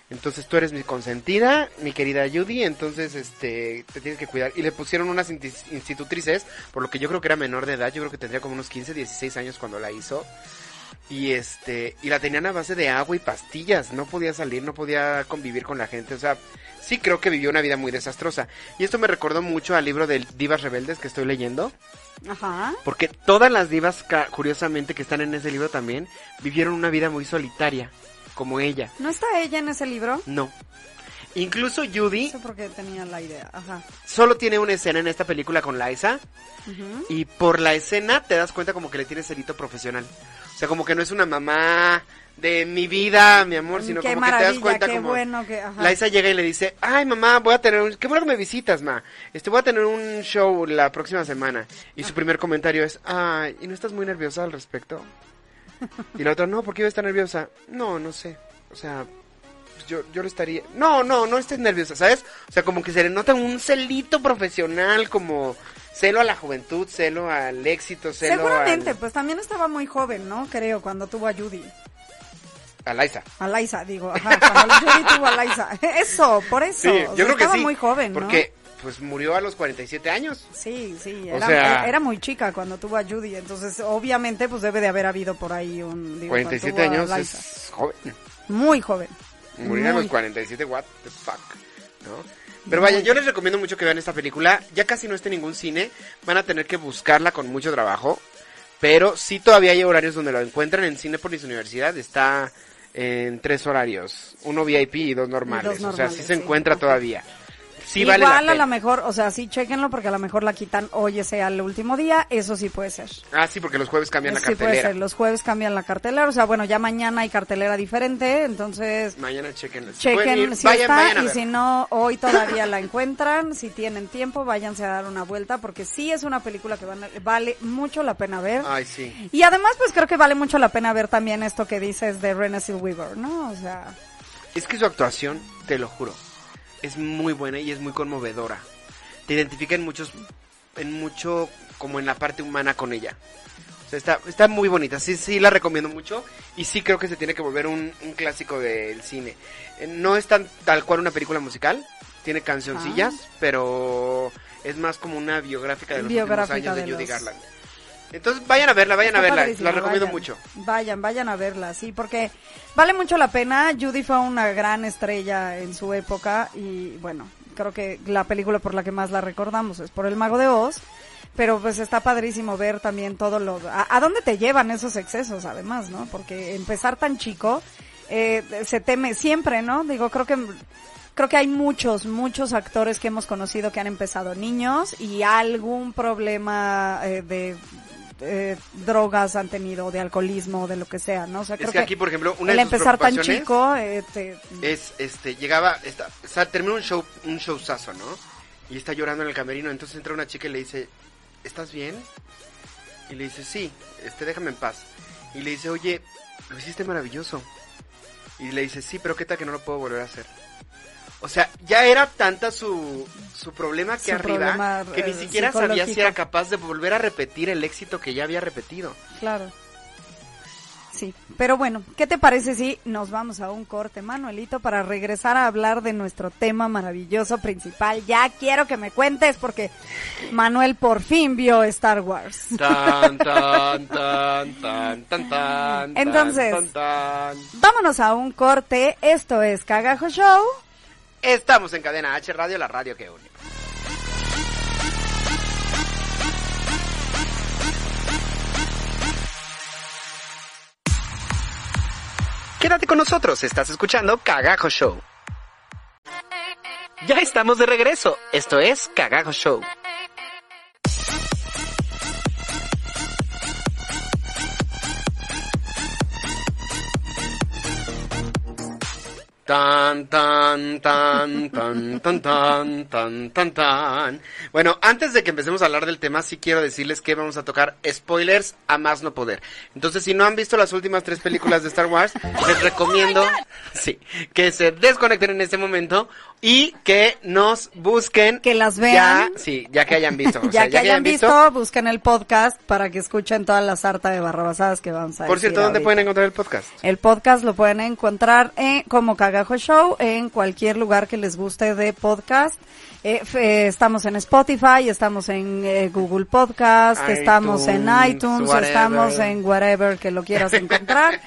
Speaker 2: Entonces tú eres mi consentida, mi querida Judy, entonces este te tienes que cuidar. Y le pusieron unas institutrices, por lo que yo creo que era menor de edad, yo creo que tendría como unos 15, 16 años cuando la hizo. Y este, y la tenían a base de agua y pastillas, no podía salir, no podía convivir con la gente, o sea, sí creo que vivió una vida muy desastrosa. Y esto me recordó mucho al libro de Divas Rebeldes que estoy leyendo,
Speaker 3: Ajá.
Speaker 2: porque todas las divas, curiosamente, que están en ese libro también, vivieron una vida muy solitaria, como ella.
Speaker 3: ¿No está ella en ese libro?
Speaker 2: No. Incluso Judy
Speaker 3: No sé por qué tenía la idea. Ajá.
Speaker 2: solo tiene una escena en esta película con Liza y por la escena te das cuenta como que le tiene celito profesional. O sea, como que no es una mamá de mi vida, mi amor, sino
Speaker 3: qué
Speaker 2: como que te das cuenta como
Speaker 3: bueno que... Ajá.
Speaker 2: Liza llega y le dice, ay mamá, voy a tener un... Qué bueno que me visitas, ma. Este, voy a tener un show la próxima semana. Y su primer comentario es, ay, ¿y no estás muy nerviosa al respecto? Y la otra, no, ¿por qué iba a estar nerviosa? No, no sé. O sea, yo, yo lo estaría... No, no, no estés nerviosa, ¿sabes? O sea, como que se le nota un celito profesional, como celo a la juventud, celo al éxito, celo
Speaker 3: Seguramente,
Speaker 2: al-
Speaker 3: pues también estaba muy joven, ¿no? Creo, cuando tuvo a Judy.
Speaker 2: a Liza.
Speaker 3: A Liza, digo. Ajá, cuando [LAUGHS] Judy tuvo a Liza. Eso, por eso.
Speaker 2: Sí,
Speaker 3: o
Speaker 2: yo
Speaker 3: sea,
Speaker 2: creo que
Speaker 3: estaba
Speaker 2: sí.
Speaker 3: muy joven, ¿no?
Speaker 2: Porque, pues, murió a los 47 años.
Speaker 3: Sí, sí,
Speaker 2: O
Speaker 3: era,
Speaker 2: sea-
Speaker 3: era- muy chica cuando tuvo a Judy, entonces obviamente pues debe de haber habido por ahí un... digo, cuando
Speaker 2: 47
Speaker 3: tuvo a
Speaker 2: años es joven.
Speaker 3: Muy joven.
Speaker 2: Morir a los 47, what the fuck, ¿no? Pero vaya, yo les recomiendo mucho que vean esta película. Ya casi no está en ningún cine. Van a tener que buscarla con mucho trabajo. Pero sí todavía hay horarios donde lo encuentran. En Cinepolis Universidad está en tres horarios. Uno VIP y dos normales. o sea, sí se encuentra todavía. Sí
Speaker 3: Igual
Speaker 2: vale la
Speaker 3: a lo mejor, o sea, sí, chequenlo porque a lo mejor la quitan hoy sea el último día, eso sí puede ser.
Speaker 2: Ah, sí, porque los jueves cambian la
Speaker 3: sí puede
Speaker 2: cartelera.
Speaker 3: ser, los jueves cambian la cartelera, o sea, bueno, ya mañana hay cartelera diferente, entonces
Speaker 2: Mañana chequen. Si pueden
Speaker 3: chequen si
Speaker 2: vayan,
Speaker 3: está
Speaker 2: vayan
Speaker 3: y si no, hoy todavía la encuentran, si tienen tiempo, váyanse a dar una vuelta porque sí es una película que van a- vale mucho la pena ver.
Speaker 2: Ay, sí.
Speaker 3: Y además, pues creo que vale mucho la pena ver también esto que dices de Renée Zellweger, ¿no? O sea,
Speaker 2: Es que su actuación, te lo juro, es muy buena y es muy conmovedora. Te identifica en muchos, en mucho, como en la parte humana con ella. O sea, está, está muy bonita, sí, sí la recomiendo mucho y sí creo que se tiene que volver un, un clásico del cine. Eh, No es tan tal cual una película musical, tiene cancioncillas,
Speaker 3: Ah.
Speaker 2: pero es más como una biográfica de los
Speaker 3: Biográfica
Speaker 2: últimos años de,
Speaker 3: de
Speaker 2: Judy
Speaker 3: los-
Speaker 2: Garland. Entonces vayan a verla, vayan
Speaker 3: Está
Speaker 2: a verla, la recomiendo
Speaker 3: vayan.
Speaker 2: mucho.
Speaker 3: Vayan, vayan a verla, sí, porque vale mucho la pena. Judy fue una gran estrella en su época y bueno, creo que la película por la que más la recordamos es por El Mago de Oz. Pero pues está padrísimo ver también todo lo... A, a dónde te llevan esos excesos además, ¿no? Porque empezar tan chico eh, se teme siempre, ¿no? Digo, creo que creo que hay muchos, muchos actores que hemos conocido que han empezado niños y algún problema eh, de eh, drogas han tenido, de alcoholismo, de lo que sea, ¿no? O sea,
Speaker 2: Es
Speaker 3: creo
Speaker 2: que aquí, por ejemplo, una
Speaker 3: el
Speaker 2: de sus
Speaker 3: empezar tan chico, eh, te-
Speaker 2: es este llegaba esta, o sea, terminó un show un showzazo no y está llorando en el camerino entonces entra una chica y le dice estás bien y le dice sí este déjame en paz. Y le dice oye lo hiciste maravilloso. Y le dice sí pero qué tal que no lo puedo volver a hacer o sea ya era tanta su su problema aquí
Speaker 3: Su
Speaker 2: arriba
Speaker 3: problema,
Speaker 2: que ni
Speaker 3: eh,
Speaker 2: siquiera sabía si era capaz de volver a repetir el éxito que ya había repetido
Speaker 3: claro. Sí, pero bueno, ¿qué te parece si nos vamos a un corte, Manuelito, para regresar a hablar de nuestro tema maravilloso principal? Ya quiero que me cuentes porque Manuel por fin vio Star Wars.
Speaker 2: tan tan tan tan tan tan
Speaker 3: Entonces,
Speaker 2: tan, tan.
Speaker 3: Vámonos a un corte, esto es Cagajo Show.
Speaker 2: Estamos en Cadena H Radio, la radio que une. Quédate con nosotros, estás escuchando Cagajo Show. Ya estamos de regreso, esto es Cagajo Show. Tan, tan, tan, tan, tan, tan, tan, tan, tan. Bueno, antes de que empecemos a hablar del tema, sí quiero decirles que vamos a tocar spoilers a más no poder. Entonces, si no han visto las últimas tres películas de Star Wars, les recomiendo, sí, que se desconecten en este momento y que nos busquen.
Speaker 3: Que las vean.
Speaker 2: Ya, sí, ya que hayan visto. [LAUGHS] o
Speaker 3: ya,
Speaker 2: sea,
Speaker 3: que hayan visto, busquen el podcast para que escuchen toda la sarta de barrabasadas que vamos a
Speaker 2: Por
Speaker 3: decir
Speaker 2: cierto, ¿dónde
Speaker 3: ahorita.
Speaker 2: pueden encontrar el podcast?
Speaker 3: El podcast lo pueden encontrar en, como Cagajo Show en cualquier lugar que les guste de podcast. Eh, eh, estamos en Spotify, estamos en eh, Google Podcast, estamos en
Speaker 2: iTunes, whatever.
Speaker 3: estamos en whatever que lo quieras encontrar.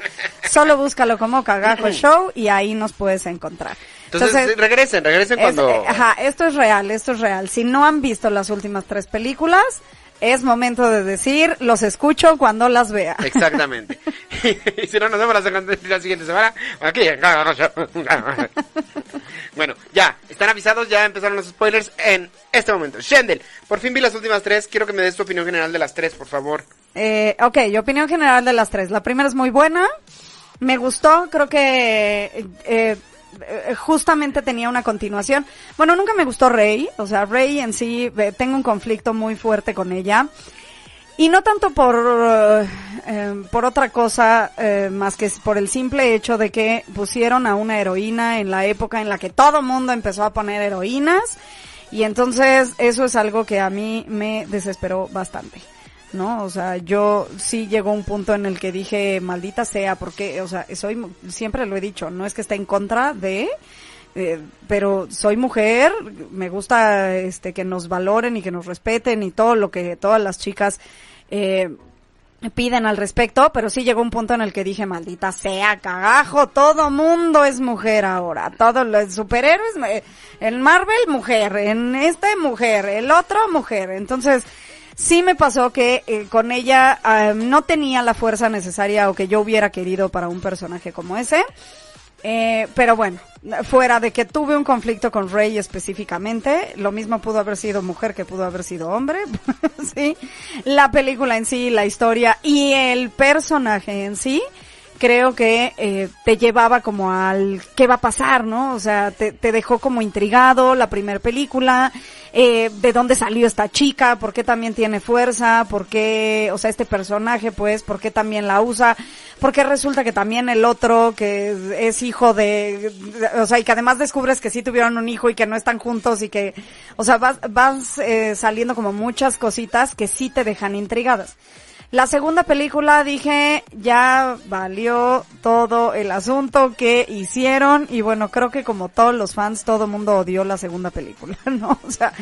Speaker 3: Solo búscalo como Cagajo [LAUGHS] Show y ahí nos puedes encontrar.
Speaker 2: Entonces, regresen, regresen
Speaker 3: es-
Speaker 2: cuando...
Speaker 3: eh, ajá, esto es real, esto es real. Si no han visto las últimas tres películas, es momento de decir, los escucho cuando las vea.
Speaker 2: Exactamente. [LAUGHS] [LAUGHS] y si no, nos vemos la, siguiente semana aquí en. [LAUGHS] Bueno, ya, están avisados, ya empezaron los spoilers en este momento. Shendel, por fin vi las últimas tres, quiero que me des tu opinión general de las tres, por favor.
Speaker 3: Eh, ok, opinión general de las tres. La primera es muy buena. Me gustó, creo que eh, justamente tenía una continuación. Bueno, nunca me gustó Rey, o sea, Rey en sí, eh, tengo un conflicto muy fuerte con ella. Y no tanto por, eh, eh, por otra cosa, eh, más que por el simple hecho de que pusieron a una heroína en la época en la que todo mundo empezó a poner heroínas. Y entonces eso es algo que a mí me desesperó bastante. ¿No? O sea, yo sí llegó un punto en el que dije, maldita sea, porque, o sea, soy, siempre lo he dicho, no es que esté en contra de, eh, pero soy mujer, me gusta, este, que nos valoren y que nos respeten y todo lo que todas las chicas, eh, piden al respecto, pero sí llegó un punto en el que dije, maldita sea, cagajo, todo mundo es mujer ahora, todos los superhéroes, eh, en Marvel mujer, en este mujer, el otro mujer, entonces, sí me pasó que eh, con ella ah, no tenía la fuerza necesaria o que yo hubiera querido para un personaje como ese. Eh, pero bueno, fuera de que tuve un conflicto con Rey específicamente, lo mismo pudo haber sido mujer que pudo haber sido hombre, [LAUGHS] sí. La película en sí, la historia y el personaje en sí, creo que eh, te llevaba como al qué va a pasar, ¿no? O sea, te, te dejó como intrigado la primera película, eh, de dónde salió esta chica, por qué también tiene fuerza, por qué, o sea, este personaje, pues, por qué también la usa, porque resulta que también el otro, que es, hijo de- o sea, y que además descubres que sí tuvieron un hijo y que no están juntos y que, o sea, vas, vas eh, saliendo como muchas cositas que sí te dejan intrigadas. La segunda película dije, ya valió todo el asunto que hicieron y bueno, creo que como todos los fans, todo mundo odió la segunda película, [LAUGHS] ¿no? O sea,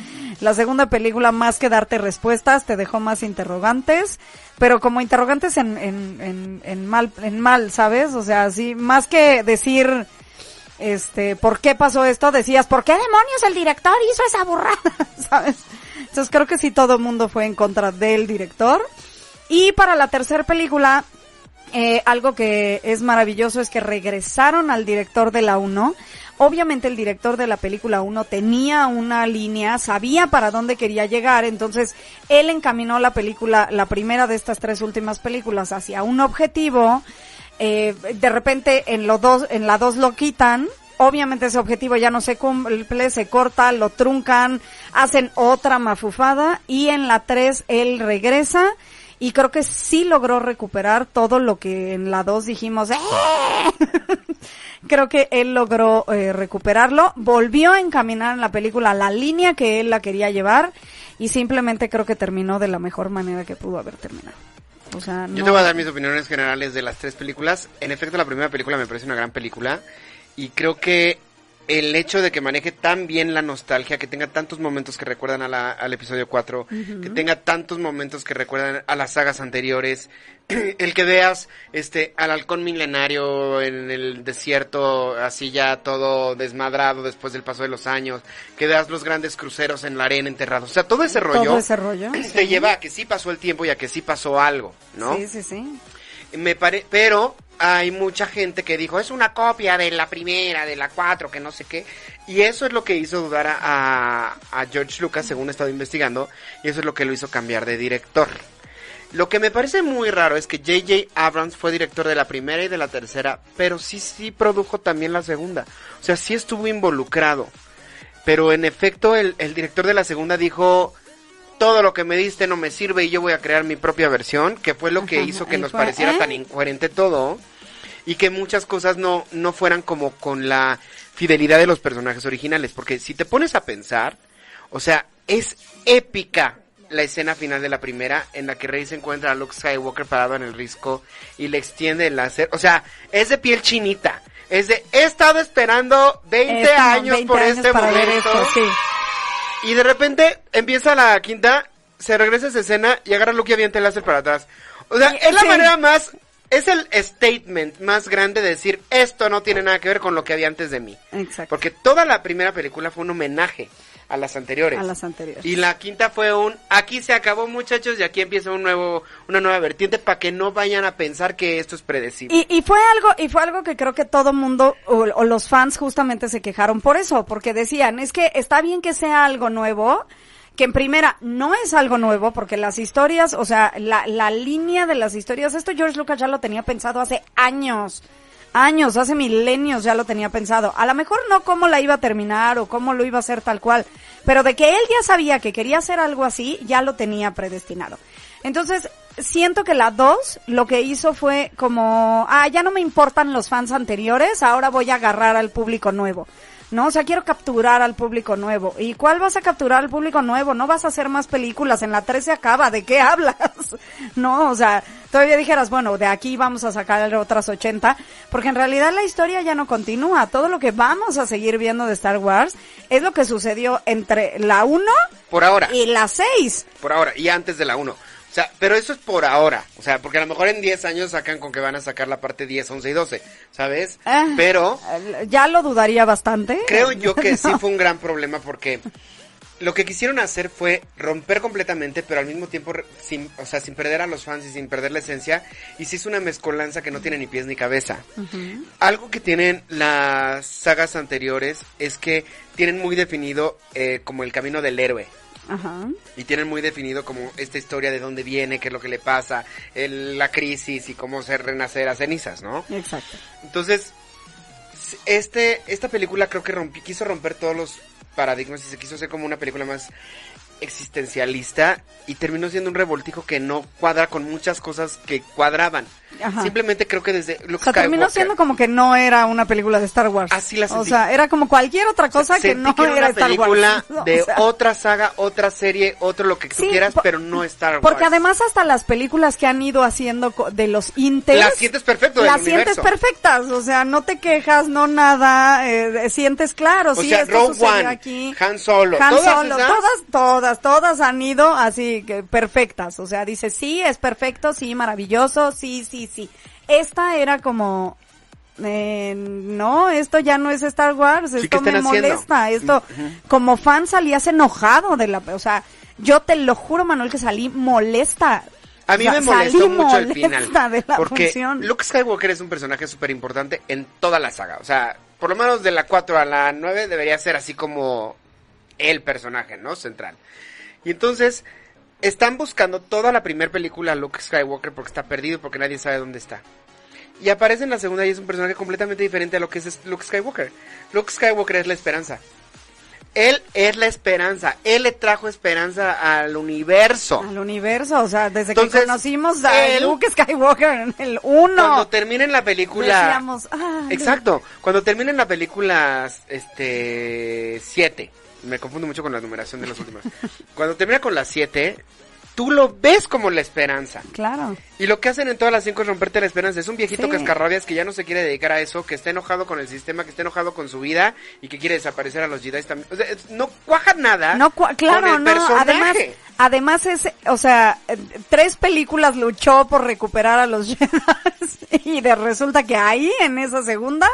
Speaker 3: la segunda película más que darte respuestas, te dejó más interrogantes, pero como interrogantes en, en, en, en mal, en mal, ¿sabes? O sea, sí, más que decir, este, ¿por qué pasó esto? Decías, ¿por qué demonios el director hizo esa burrada? [LAUGHS] ¿Sabes? Entonces creo que sí todo el mundo fue en contra del director. Y para la tercera película, eh, algo que es maravilloso es que regresaron al director de la 1. Obviamente el director de la película 1 tenía una línea, sabía para dónde quería llegar, entonces él encaminó la película, la primera de estas tres últimas películas hacia un objetivo. Eh, de repente en lo dos, en la 2 lo quitan, obviamente ese objetivo ya no se cumple, se corta, lo truncan, hacen otra mafufada y en la 3 él regresa y creo que sí logró recuperar todo lo que en la 2 dijimos, "Eh". [LAUGHS] creo que él logró eh, recuperarlo, volvió a encaminar en la película la línea que él la quería llevar y simplemente creo que terminó de la mejor manera que pudo haber terminado. O sea,
Speaker 2: Yo
Speaker 3: no-
Speaker 2: te voy a dar mis opiniones generales de las tres películas. En efecto, la primera película me parece una gran película. Y creo que el hecho de que maneje tan bien la nostalgia, que tenga tantos momentos que recuerdan a la- al episodio 4, que tenga tantos momentos que recuerdan a las sagas anteriores, [CLEARS THROAT] el que veas este al halcón milenario en el desierto, así ya todo desmadrado después del paso de los años, que veas los grandes cruceros en la arena enterrados, o sea, todo ese rollo
Speaker 3: todo ese rollo. [CLEARS THROAT]
Speaker 2: te
Speaker 3: sí.
Speaker 2: lleva a que sí pasó el tiempo y a que sí pasó algo, ¿no?
Speaker 3: Sí, sí, sí.
Speaker 2: Me pare pero hay mucha gente que dijo, es una copia de la primera, de la cuatro, que no sé qué. Y eso es lo que hizo dudar a, George Lucas, según he estado investigando, y eso es lo que lo hizo cambiar de director. Lo que me parece muy raro es que J.J. Abrams fue director de la primera y de la tercera, pero sí, sí produjo también la segunda. O sea, sí estuvo involucrado. Pero en efecto, el director de la segunda dijo, todo lo que me diste no me sirve y yo voy a crear mi propia versión, que fue lo que
Speaker 3: Ajá,
Speaker 2: hizo que nos
Speaker 3: fue,
Speaker 2: pareciera
Speaker 3: ¿eh?
Speaker 2: tan incoherente todo y que muchas cosas no, no fueran como con la fidelidad de los personajes originales. Porque si te pones a pensar, o sea, es épica la escena final de la primera en la que Rey se encuentra a Luke Skywalker parado en el risco y le extiende el láser. O sea, es de piel chinita. Es de, he estado esperando 20
Speaker 3: Este,
Speaker 2: años
Speaker 3: 20
Speaker 2: por
Speaker 3: años
Speaker 2: este momento.
Speaker 3: esto, sí.
Speaker 2: Y de repente empieza la quinta, se regresa esa escena y agarra a Luke y avienta el láser para atrás. O sea,
Speaker 3: Sí,
Speaker 2: es la
Speaker 3: sí.
Speaker 2: manera más, es el statement más grande de decir, esto no tiene nada que ver con lo que había antes de mí.
Speaker 3: Exacto.
Speaker 2: Porque toda la primera película fue un homenaje a las anteriores.
Speaker 3: A las anteriores.
Speaker 2: Y la quinta fue un, aquí se acabó muchachos y aquí empieza un nuevo, una nueva vertiente para que no vayan a pensar que esto es predecible.
Speaker 3: Y, y fue algo, y fue algo que creo que todo mundo, o, o los fans justamente se quejaron por eso, porque decían, es que está bien que sea algo nuevo, que en primera no es algo nuevo, porque las historias, o sea, la, la línea de las historias, esto George Lucas ya lo tenía pensado hace años, años, hace milenios ya lo tenía pensado. A lo mejor no cómo la iba a terminar o cómo lo iba a hacer tal cual, pero de que él ya sabía que quería hacer algo así, ya lo tenía predestinado. Entonces, siento que la 2 lo que hizo fue como, ah, ya no me importan los fans anteriores, ahora voy a agarrar al público nuevo. No, o sea, quiero capturar al público nuevo. ¿Y cuál vas a capturar al público nuevo? No vas a hacer más películas, en la 3 se acaba, ¿de qué hablas? [LAUGHS] No, o sea, todavía dijeras, bueno, de aquí vamos a sacar otras 80, porque en realidad la historia ya no continúa. Todo lo que vamos a seguir viendo de Star Wars es lo que sucedió entre la 1
Speaker 2: Por ahora.
Speaker 3: y la 6.
Speaker 2: Por ahora, y antes de la 1. O sea, pero eso es por ahora. O sea, porque a lo mejor en 10 años sacan con que van a sacar la parte 10, 11 y 12, ¿sabes?
Speaker 3: Ah.
Speaker 2: Pero
Speaker 3: Ya lo dudaría bastante.
Speaker 2: creo yo que [LAUGHS] sí fue un gran problema porque lo que quisieron hacer fue romper completamente, pero al mismo tiempo sin, o sea, sin perder a los fans y sin perder la esencia, y se hizo una mezcolanza que no tiene ni pies ni cabeza. Algo que tienen las sagas anteriores es que tienen muy definido eh, como el camino del héroe.
Speaker 3: Ajá.
Speaker 2: Y tienen muy definido como esta historia de dónde viene, qué es lo que le pasa, el- la crisis y cómo se renacer a cenizas, ¿no?
Speaker 3: Exacto.
Speaker 2: Entonces, este, esta película creo que quiso romper todos los paradigmas y se quiso hacer como una película más existencialista y terminó siendo un revoltijo que no cuadra con muchas cosas que cuadraban.
Speaker 3: Ajá.
Speaker 2: Simplemente creo que desde Luke
Speaker 3: O sea, terminó
Speaker 2: Skywalker-
Speaker 3: siendo como que no era una película de Star Wars.
Speaker 2: Así la
Speaker 3: O
Speaker 2: sentí.
Speaker 3: sea, era como cualquier otra cosa que
Speaker 2: Sentí
Speaker 3: no
Speaker 2: que era
Speaker 3: era
Speaker 2: una
Speaker 3: Star
Speaker 2: película
Speaker 3: Wars. [LAUGHS] O
Speaker 2: de
Speaker 3: sea,
Speaker 2: otra saga, otra serie, otro lo que tú
Speaker 3: Sí,
Speaker 2: quieras, pero no Star Wars.
Speaker 3: Porque además hasta las películas que han ido haciendo de los Inters.
Speaker 2: Las sientes perfecto del
Speaker 3: Las sientes perfectas, o sea, no te quejas, no nada, eh, sientes claro,
Speaker 2: O
Speaker 3: sí,
Speaker 2: sea,
Speaker 3: esto
Speaker 2: One,
Speaker 3: aquí.
Speaker 2: Han Solo,
Speaker 3: Han
Speaker 2: todas
Speaker 3: Solo,
Speaker 2: esas-
Speaker 3: todas, todas, todas han ido así, que perfectas, o sea, dice, sí, es perfecto, sí, maravilloso, sí, sí, sí. Esta era como, eh, no, esto ya no es Star Wars,
Speaker 2: Sí, ¿qué
Speaker 3: esto me
Speaker 2: haciendo?
Speaker 3: molesta, esto, como fan salías enojado de la, o sea, yo te lo juro, Manuel, que salí molesta.
Speaker 2: A mí
Speaker 3: O sea,
Speaker 2: me molestó mucho el final. [LAUGHS]
Speaker 3: de la
Speaker 2: porque
Speaker 3: función.
Speaker 2: Luke Skywalker es un personaje súper importante en toda la saga. O sea, por lo menos de la 4 a la 9 debería ser así como el personaje, ¿no? Central. Y entonces, están buscando toda la primera película a Luke Skywalker porque está perdido, porque nadie sabe dónde está. Y aparece en la segunda y es un personaje completamente diferente a lo que es Luke Skywalker. Luke Skywalker es la esperanza. Él es la esperanza. Él le trajo esperanza al universo.
Speaker 3: Al universo, o sea, desde
Speaker 2: Entonces,
Speaker 3: que conocimos a
Speaker 2: él-
Speaker 3: Luke Skywalker en el 1.
Speaker 2: Cuando terminen la película.
Speaker 3: Decíamos, ah,
Speaker 2: Exacto. Cuando terminen la película este 7. Me confundo mucho con la numeración de las últimas. Cuando termina con la 7, tú lo ves como la esperanza.
Speaker 3: Claro.
Speaker 2: Y lo que hacen en todas las 5 es romperte la esperanza. Es un viejito
Speaker 3: Sí.
Speaker 2: cascarrabias que ya no se quiere dedicar a eso, que está enojado con el sistema, que está enojado con su vida y que quiere desaparecer a los Jedi también. O sea, no cuaja nada.
Speaker 3: No, cua- claro,
Speaker 2: con el
Speaker 3: no.
Speaker 2: personaje.
Speaker 3: Además, además es, o sea, tres películas luchó por recuperar a los Jedi [LAUGHS] y de resulta que ahí en esa segunda,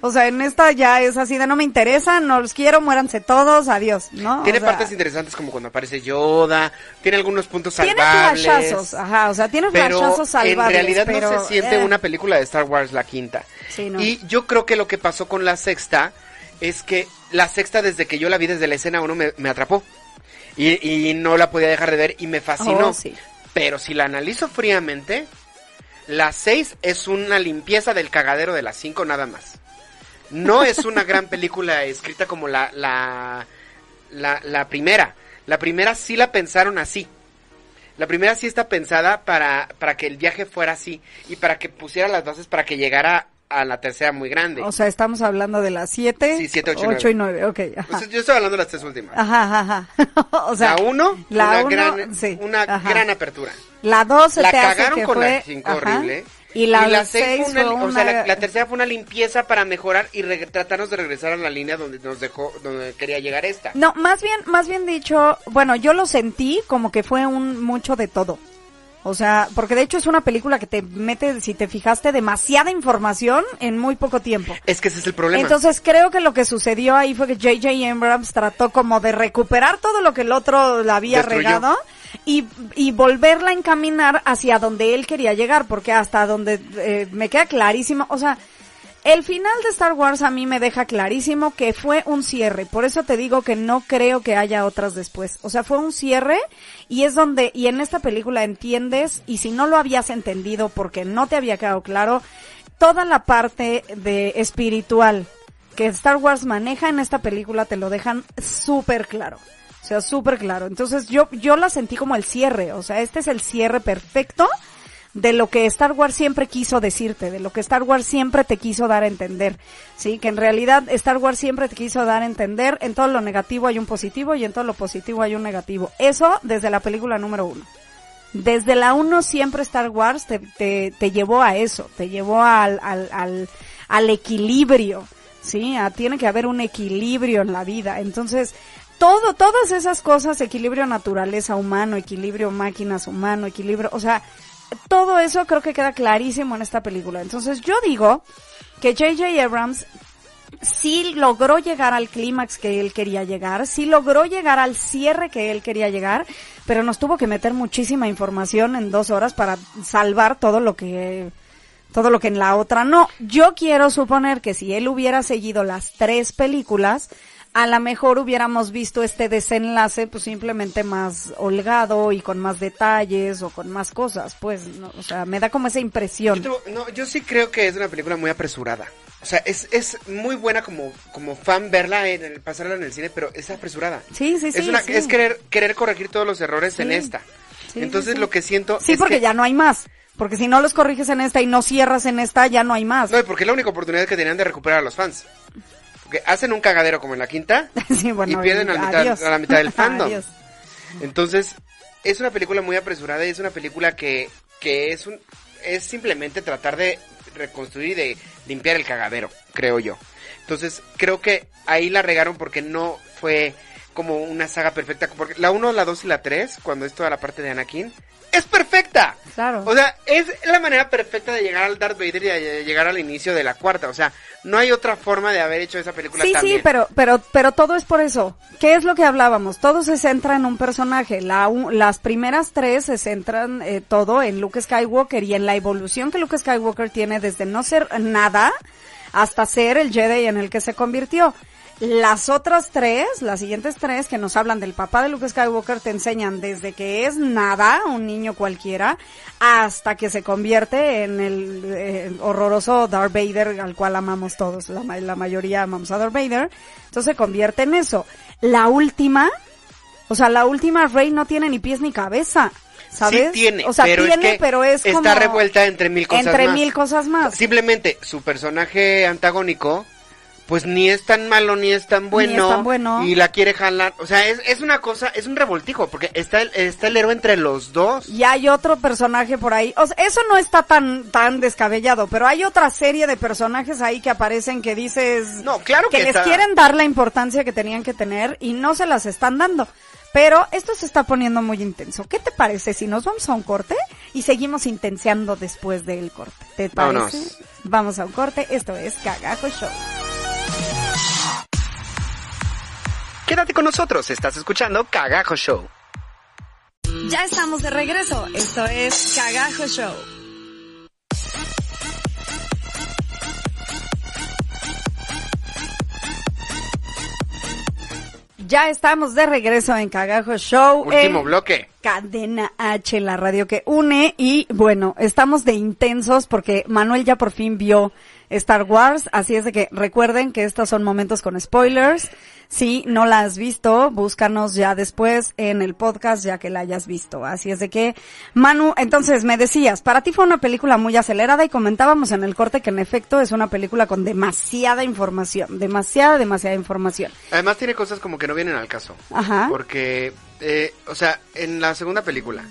Speaker 3: o sea, en esta ya es así de no me interesa, no los quiero, muéranse todos, adiós, ¿no?
Speaker 2: Tiene
Speaker 3: O sea,
Speaker 2: partes interesantes como cuando aparece Yoda, tiene algunos puntos
Speaker 3: Tiene
Speaker 2: salvables.
Speaker 3: flashazos, ajá, o sea, tiene flashazos salvables.
Speaker 2: en realidad
Speaker 3: pero,
Speaker 2: no se siente
Speaker 3: eh,
Speaker 2: una película de Star Wars la quinta.
Speaker 3: Sí, no.
Speaker 2: Y yo creo que lo que pasó con la sexta es que la sexta desde que yo la vi desde la escena 1 me, me atrapó. Y, y no la podía dejar de ver y me fascinó.
Speaker 3: Oh, sí.
Speaker 2: Pero si la analizo fríamente, la 6 es una limpieza del cagadero de la 5 nada más. No es una gran película escrita como la, la, la, la primera. La primera sí la pensaron así. La primera sí está pensada para, para que el viaje fuera así y para que pusiera las bases para que llegara a la tercera muy grande.
Speaker 3: O sea, estamos hablando de las 7,
Speaker 2: Sí, siete, ocho,
Speaker 3: 8 y 9. Ok, ajá.
Speaker 2: Pues yo estoy hablando de las tres últimas.
Speaker 3: Ajá, ajá, ajá. [LAUGHS] o sea,
Speaker 2: la 1,
Speaker 3: la
Speaker 2: una,
Speaker 3: uno,
Speaker 2: gran,
Speaker 3: sí,
Speaker 2: una gran apertura.
Speaker 3: La 2 se
Speaker 2: La
Speaker 3: te hace
Speaker 2: cagaron
Speaker 3: que
Speaker 2: con
Speaker 3: fue,
Speaker 2: la 5
Speaker 3: ajá,
Speaker 2: horrible.
Speaker 3: Y la,
Speaker 2: seis
Speaker 3: 6
Speaker 2: fue una,
Speaker 3: fue
Speaker 2: o sea, la,
Speaker 3: una-
Speaker 2: la tercera fue una limpieza para mejorar y re- tratarnos de regresar a la línea donde nos dejó, donde quería llegar esta.
Speaker 3: No, más bien, más bien dicho, bueno, yo lo sentí como que fue un mucho de todo. O sea, porque de hecho es una película que te mete, si te fijaste, demasiada información en muy poco tiempo.
Speaker 2: Es que ese es el problema.
Speaker 3: Entonces creo que lo que sucedió ahí fue que J.J. Abrams trató como de recuperar todo lo que el otro le había
Speaker 2: Destruyó.
Speaker 3: regado y, y volverla a encaminar hacia donde él quería llegar, porque hasta donde eh, me queda clarísimo, o sea, el final de Star Wars a mí me deja clarísimo que fue un cierre, por eso te digo que no creo que haya otras después. O sea, fue un cierre y es donde, y en esta película entiendes, y si no lo habías entendido porque no te había quedado claro, toda la parte de espiritual que Star Wars maneja en esta película te lo dejan súper claro. O sea, súper claro. Entonces yo, yo la sentí como el cierre. O sea, este es el cierre perfecto de lo que Star Wars siempre quiso decirte, de lo que Star Wars siempre te quiso dar a entender. Sí, que en realidad Star Wars siempre te quiso dar a entender, en todo lo negativo hay un positivo y en todo lo positivo hay un negativo. Eso desde la película número uno. Desde la uno siempre Star Wars te, te, te llevó a eso, te llevó al, al, al, al equilibrio, ¿sí? A- tiene que haber un equilibrio en la vida. Entonces, todo, todas esas cosas, equilibrio naturaleza humano, equilibrio máquinas humano, equilibrio, o sea, todo eso creo que queda clarísimo en esta película. Entonces, yo digo que J.J. Abrams sí logró llegar al clímax que él quería llegar, sí logró llegar al cierre que él quería llegar, pero nos tuvo que meter muchísima información en dos horas para salvar todo lo que todo lo que en la otra no. Yo quiero suponer que si él hubiera seguido las tres películas, a lo mejor hubiéramos visto este desenlace pues simplemente más holgado y con más detalles o con más cosas, pues, no, o sea, me da como esa impresión.
Speaker 2: Yo, no, yo sí creo que es una película muy apresurada. O sea, es, es muy buena como, como fan verla, en el, pasarla en el cine, pero es apresurada.
Speaker 3: Sí, sí, sí.
Speaker 2: es una,
Speaker 3: sí.
Speaker 2: es querer, querer corregir todos los errores en esta.
Speaker 3: Sí,
Speaker 2: Entonces lo que siento
Speaker 3: Sí,
Speaker 2: es
Speaker 3: porque
Speaker 2: que-
Speaker 3: ya no hay más. Porque si no los corriges en esta y no cierras en esta, ya no hay más.
Speaker 2: No, porque es la única oportunidad que tenían de recuperar a los fans. Porque hacen un cagadero como en la quinta [LAUGHS]
Speaker 3: sí, bueno,
Speaker 2: y pierden a la, mitad, a la mitad del [LAUGHS] fandom.
Speaker 3: Adiós.
Speaker 2: Entonces, es una película muy apresurada y es una película que, que es un es simplemente tratar de reconstruir y de limpiar el cagadero, creo yo. Entonces, creo que ahí la regaron porque no fue como una saga perfecta. Porque la 1, la 2 y la 3, cuando es toda la parte de Anakin, es perfecta.
Speaker 3: Claro.
Speaker 2: O sea, es la manera perfecta de llegar al Darth Vader y de llegar al inicio de la cuarta. O sea, no hay otra forma de haber hecho esa película
Speaker 3: Sí, sí, pero, pero, pero todo es por eso. ¿Qué es lo que hablábamos? Todo se centra en un personaje. La, u- las primeras tres se centran eh, todo en Luke Skywalker y en la evolución que Luke Skywalker tiene desde no ser nada hasta ser el Jedi en el que se convirtió. Las otras tres, las siguientes tres que nos hablan del papá de Luke Skywalker te enseñan desde que es nada, un niño cualquiera, hasta que se convierte en el eh, horroroso Darth Vader al cual amamos todos, la, la mayoría amamos a Darth Vader, entonces se convierte en eso. La última, o sea, la última Rey no tiene ni pies ni cabeza, ¿sabes?
Speaker 2: Sí tiene,
Speaker 3: o sea,
Speaker 2: pero
Speaker 3: tiene,
Speaker 2: es que
Speaker 3: pero es
Speaker 2: está
Speaker 3: como
Speaker 2: revuelta entre mil cosas
Speaker 3: entre
Speaker 2: más.
Speaker 3: mil cosas más.
Speaker 2: Simplemente su personaje antagónico, pues ni es tan malo ni es tan bueno.
Speaker 3: tan bueno.
Speaker 2: Y la quiere jalar. O sea, es, es una cosa, es un revoltijo, porque está el, está el héroe entre los dos.
Speaker 3: Y hay otro personaje por ahí. O sea, eso no está tan, tan descabellado, pero hay otra serie de personajes ahí que aparecen que dices
Speaker 2: No, claro que
Speaker 3: les
Speaker 2: está-
Speaker 3: quieren dar la importancia que tenían que tener y no se las están dando. Pero esto se está poniendo muy intenso. ¿Qué te parece si nos vamos a un corte y seguimos intenseando después del corte? ¿Te parece?
Speaker 2: Vámonos.
Speaker 3: Vamos a un corte. Esto es Cagajo Show.
Speaker 2: Quédate con nosotros, estás escuchando Cagajo Show.
Speaker 3: Ya estamos de regreso. Esto es Cagajo Show. Ya estamos de regreso en Cagajo Show.
Speaker 2: Último
Speaker 3: en
Speaker 2: bloque.
Speaker 3: Cadena H, la radio que une. Y bueno, estamos de intensos porque Manuel ya por fin vio Star Wars. Así es de que recuerden que estos son momentos con spoilers. Si no la has visto, búscanos ya después en el podcast ya que la hayas visto. Así es de que, Manu, entonces me decías, para ti fue una película muy acelerada y comentábamos en el corte que en efecto es una película con demasiada información, demasiada, demasiada información.
Speaker 2: Además tiene cosas como que no vienen al caso.
Speaker 3: Ajá.
Speaker 2: Porque, eh, o sea, en la segunda película,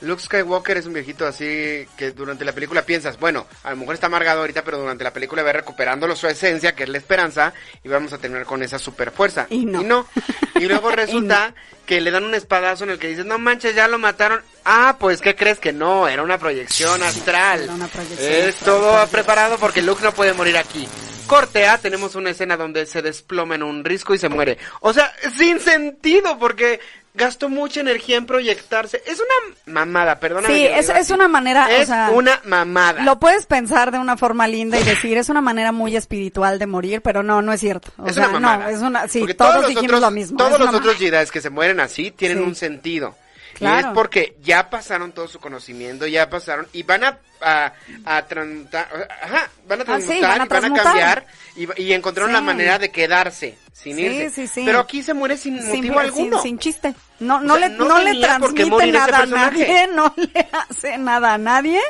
Speaker 2: Luke Skywalker es un viejito así que durante la película piensas, bueno, a lo mejor está amargado ahorita, pero durante la película va recuperándolo su esencia, que es la esperanza, y vamos a terminar con esa super fuerza.
Speaker 3: Y no.
Speaker 2: Y, luego [LAUGHS] resulta que le dan un espadazo en el que dices, no manches, ya lo mataron. Ah, pues, ¿qué crees que no? Era una proyección astral.
Speaker 3: Era una proyección
Speaker 2: es
Speaker 3: astral,
Speaker 2: todo preparado porque Luke no puede morir aquí. Corte A, tenemos una escena donde se desploma en un risco y se muere. O sea, sin sentido, porque gastó mucha energía en proyectarse. Es una mamada, perdóname.
Speaker 3: Sí, es, es una manera, o
Speaker 2: Es
Speaker 3: sea,
Speaker 2: una mamada.
Speaker 3: lo puedes pensar de una forma linda y decir, es una manera muy espiritual de morir, pero no, no es cierto. O
Speaker 2: es
Speaker 3: sea,
Speaker 2: una mamada.
Speaker 3: no, es una, sí,
Speaker 2: Porque
Speaker 3: todos,
Speaker 2: los
Speaker 3: dijimos
Speaker 2: otros-
Speaker 3: lo mismo.
Speaker 2: Todos los otros
Speaker 3: mamada.
Speaker 2: Jedi que se mueren así tienen
Speaker 3: Sí.
Speaker 2: un sentido. Y
Speaker 3: Claro.
Speaker 2: es porque ya pasaron todo su conocimiento, ya pasaron y van a a, a transmutar, ajá, van a
Speaker 3: Ah, sí,
Speaker 2: transmutar,
Speaker 3: van a
Speaker 2: y van a cambiar y, y encontraron
Speaker 3: Sí.
Speaker 2: la manera de quedarse sin
Speaker 3: Sí,
Speaker 2: irse.
Speaker 3: sí, sí.
Speaker 2: Pero aquí se muere sin
Speaker 3: Sin,
Speaker 2: motivo alguno.
Speaker 3: sin, sin chiste. No, no,
Speaker 2: sea,
Speaker 3: le,
Speaker 2: no
Speaker 3: no, le transmite nada a nadie, [LAUGHS] no le hace nada a nadie.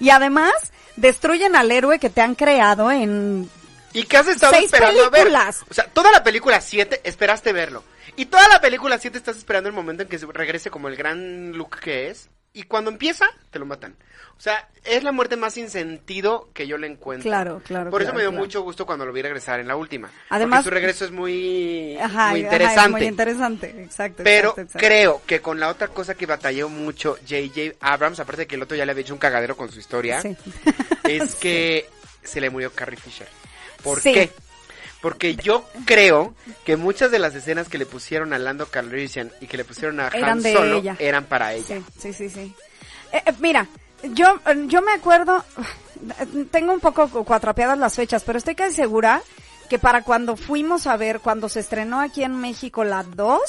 Speaker 3: Y además, destruyen al héroe que te han creado en...
Speaker 2: ¿Y qué has estado
Speaker 3: Seis
Speaker 2: esperando a
Speaker 3: películas.
Speaker 2: ver? O sea, toda la película 7 esperaste verlo. Y toda la película 7 estás esperando el momento en que se regrese como el gran look que es. Y cuando empieza, te lo matan. O sea, es la muerte más sin sentido que yo le encuentro.
Speaker 3: Claro, claro,
Speaker 2: Por eso me dio
Speaker 3: claro.
Speaker 2: mucho gusto cuando lo vi regresar en la última.
Speaker 3: Además-
Speaker 2: Porque su regreso es muy,
Speaker 3: Ajá,
Speaker 2: muy
Speaker 3: ajá,
Speaker 2: interesante.
Speaker 3: es muy interesante, exacto.
Speaker 2: Pero
Speaker 3: exacto, exacto.
Speaker 2: creo que con la otra cosa que batalló mucho J.J. Abrams, aparte de que el otro ya le había hecho un cagadero con su historia,
Speaker 3: Sí. [LAUGHS]
Speaker 2: es que se le murió Carrie Fisher. ¿Por
Speaker 3: Sí.
Speaker 2: qué? Porque yo creo que muchas de las escenas que le pusieron a Lando Calrissian y que le pusieron a Han Solo
Speaker 3: ella.
Speaker 2: eran para ella.
Speaker 3: Sí, sí, sí, sí. Eh, eh, mira, yo, eh, yo me acuerdo, [SIGHS] tengo un poco cu- cuatrapeadas las fechas, pero estoy casi segura que para cuando fuimos a ver, cuando se estrenó aquí en México la 2,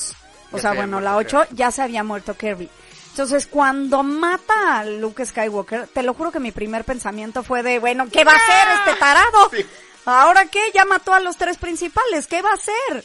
Speaker 3: o sea,
Speaker 2: se
Speaker 3: bueno, la
Speaker 2: muerto
Speaker 3: 8, ya se había muerto Kirby. Entonces, cuando mata a Luke Skywalker, te lo juro que mi primer pensamiento fue de, bueno, ¿qué va a hacer este tarado?
Speaker 2: Sí.
Speaker 3: ¿Ahora qué? Ya mató a los tres principales, ¿qué va a hacer?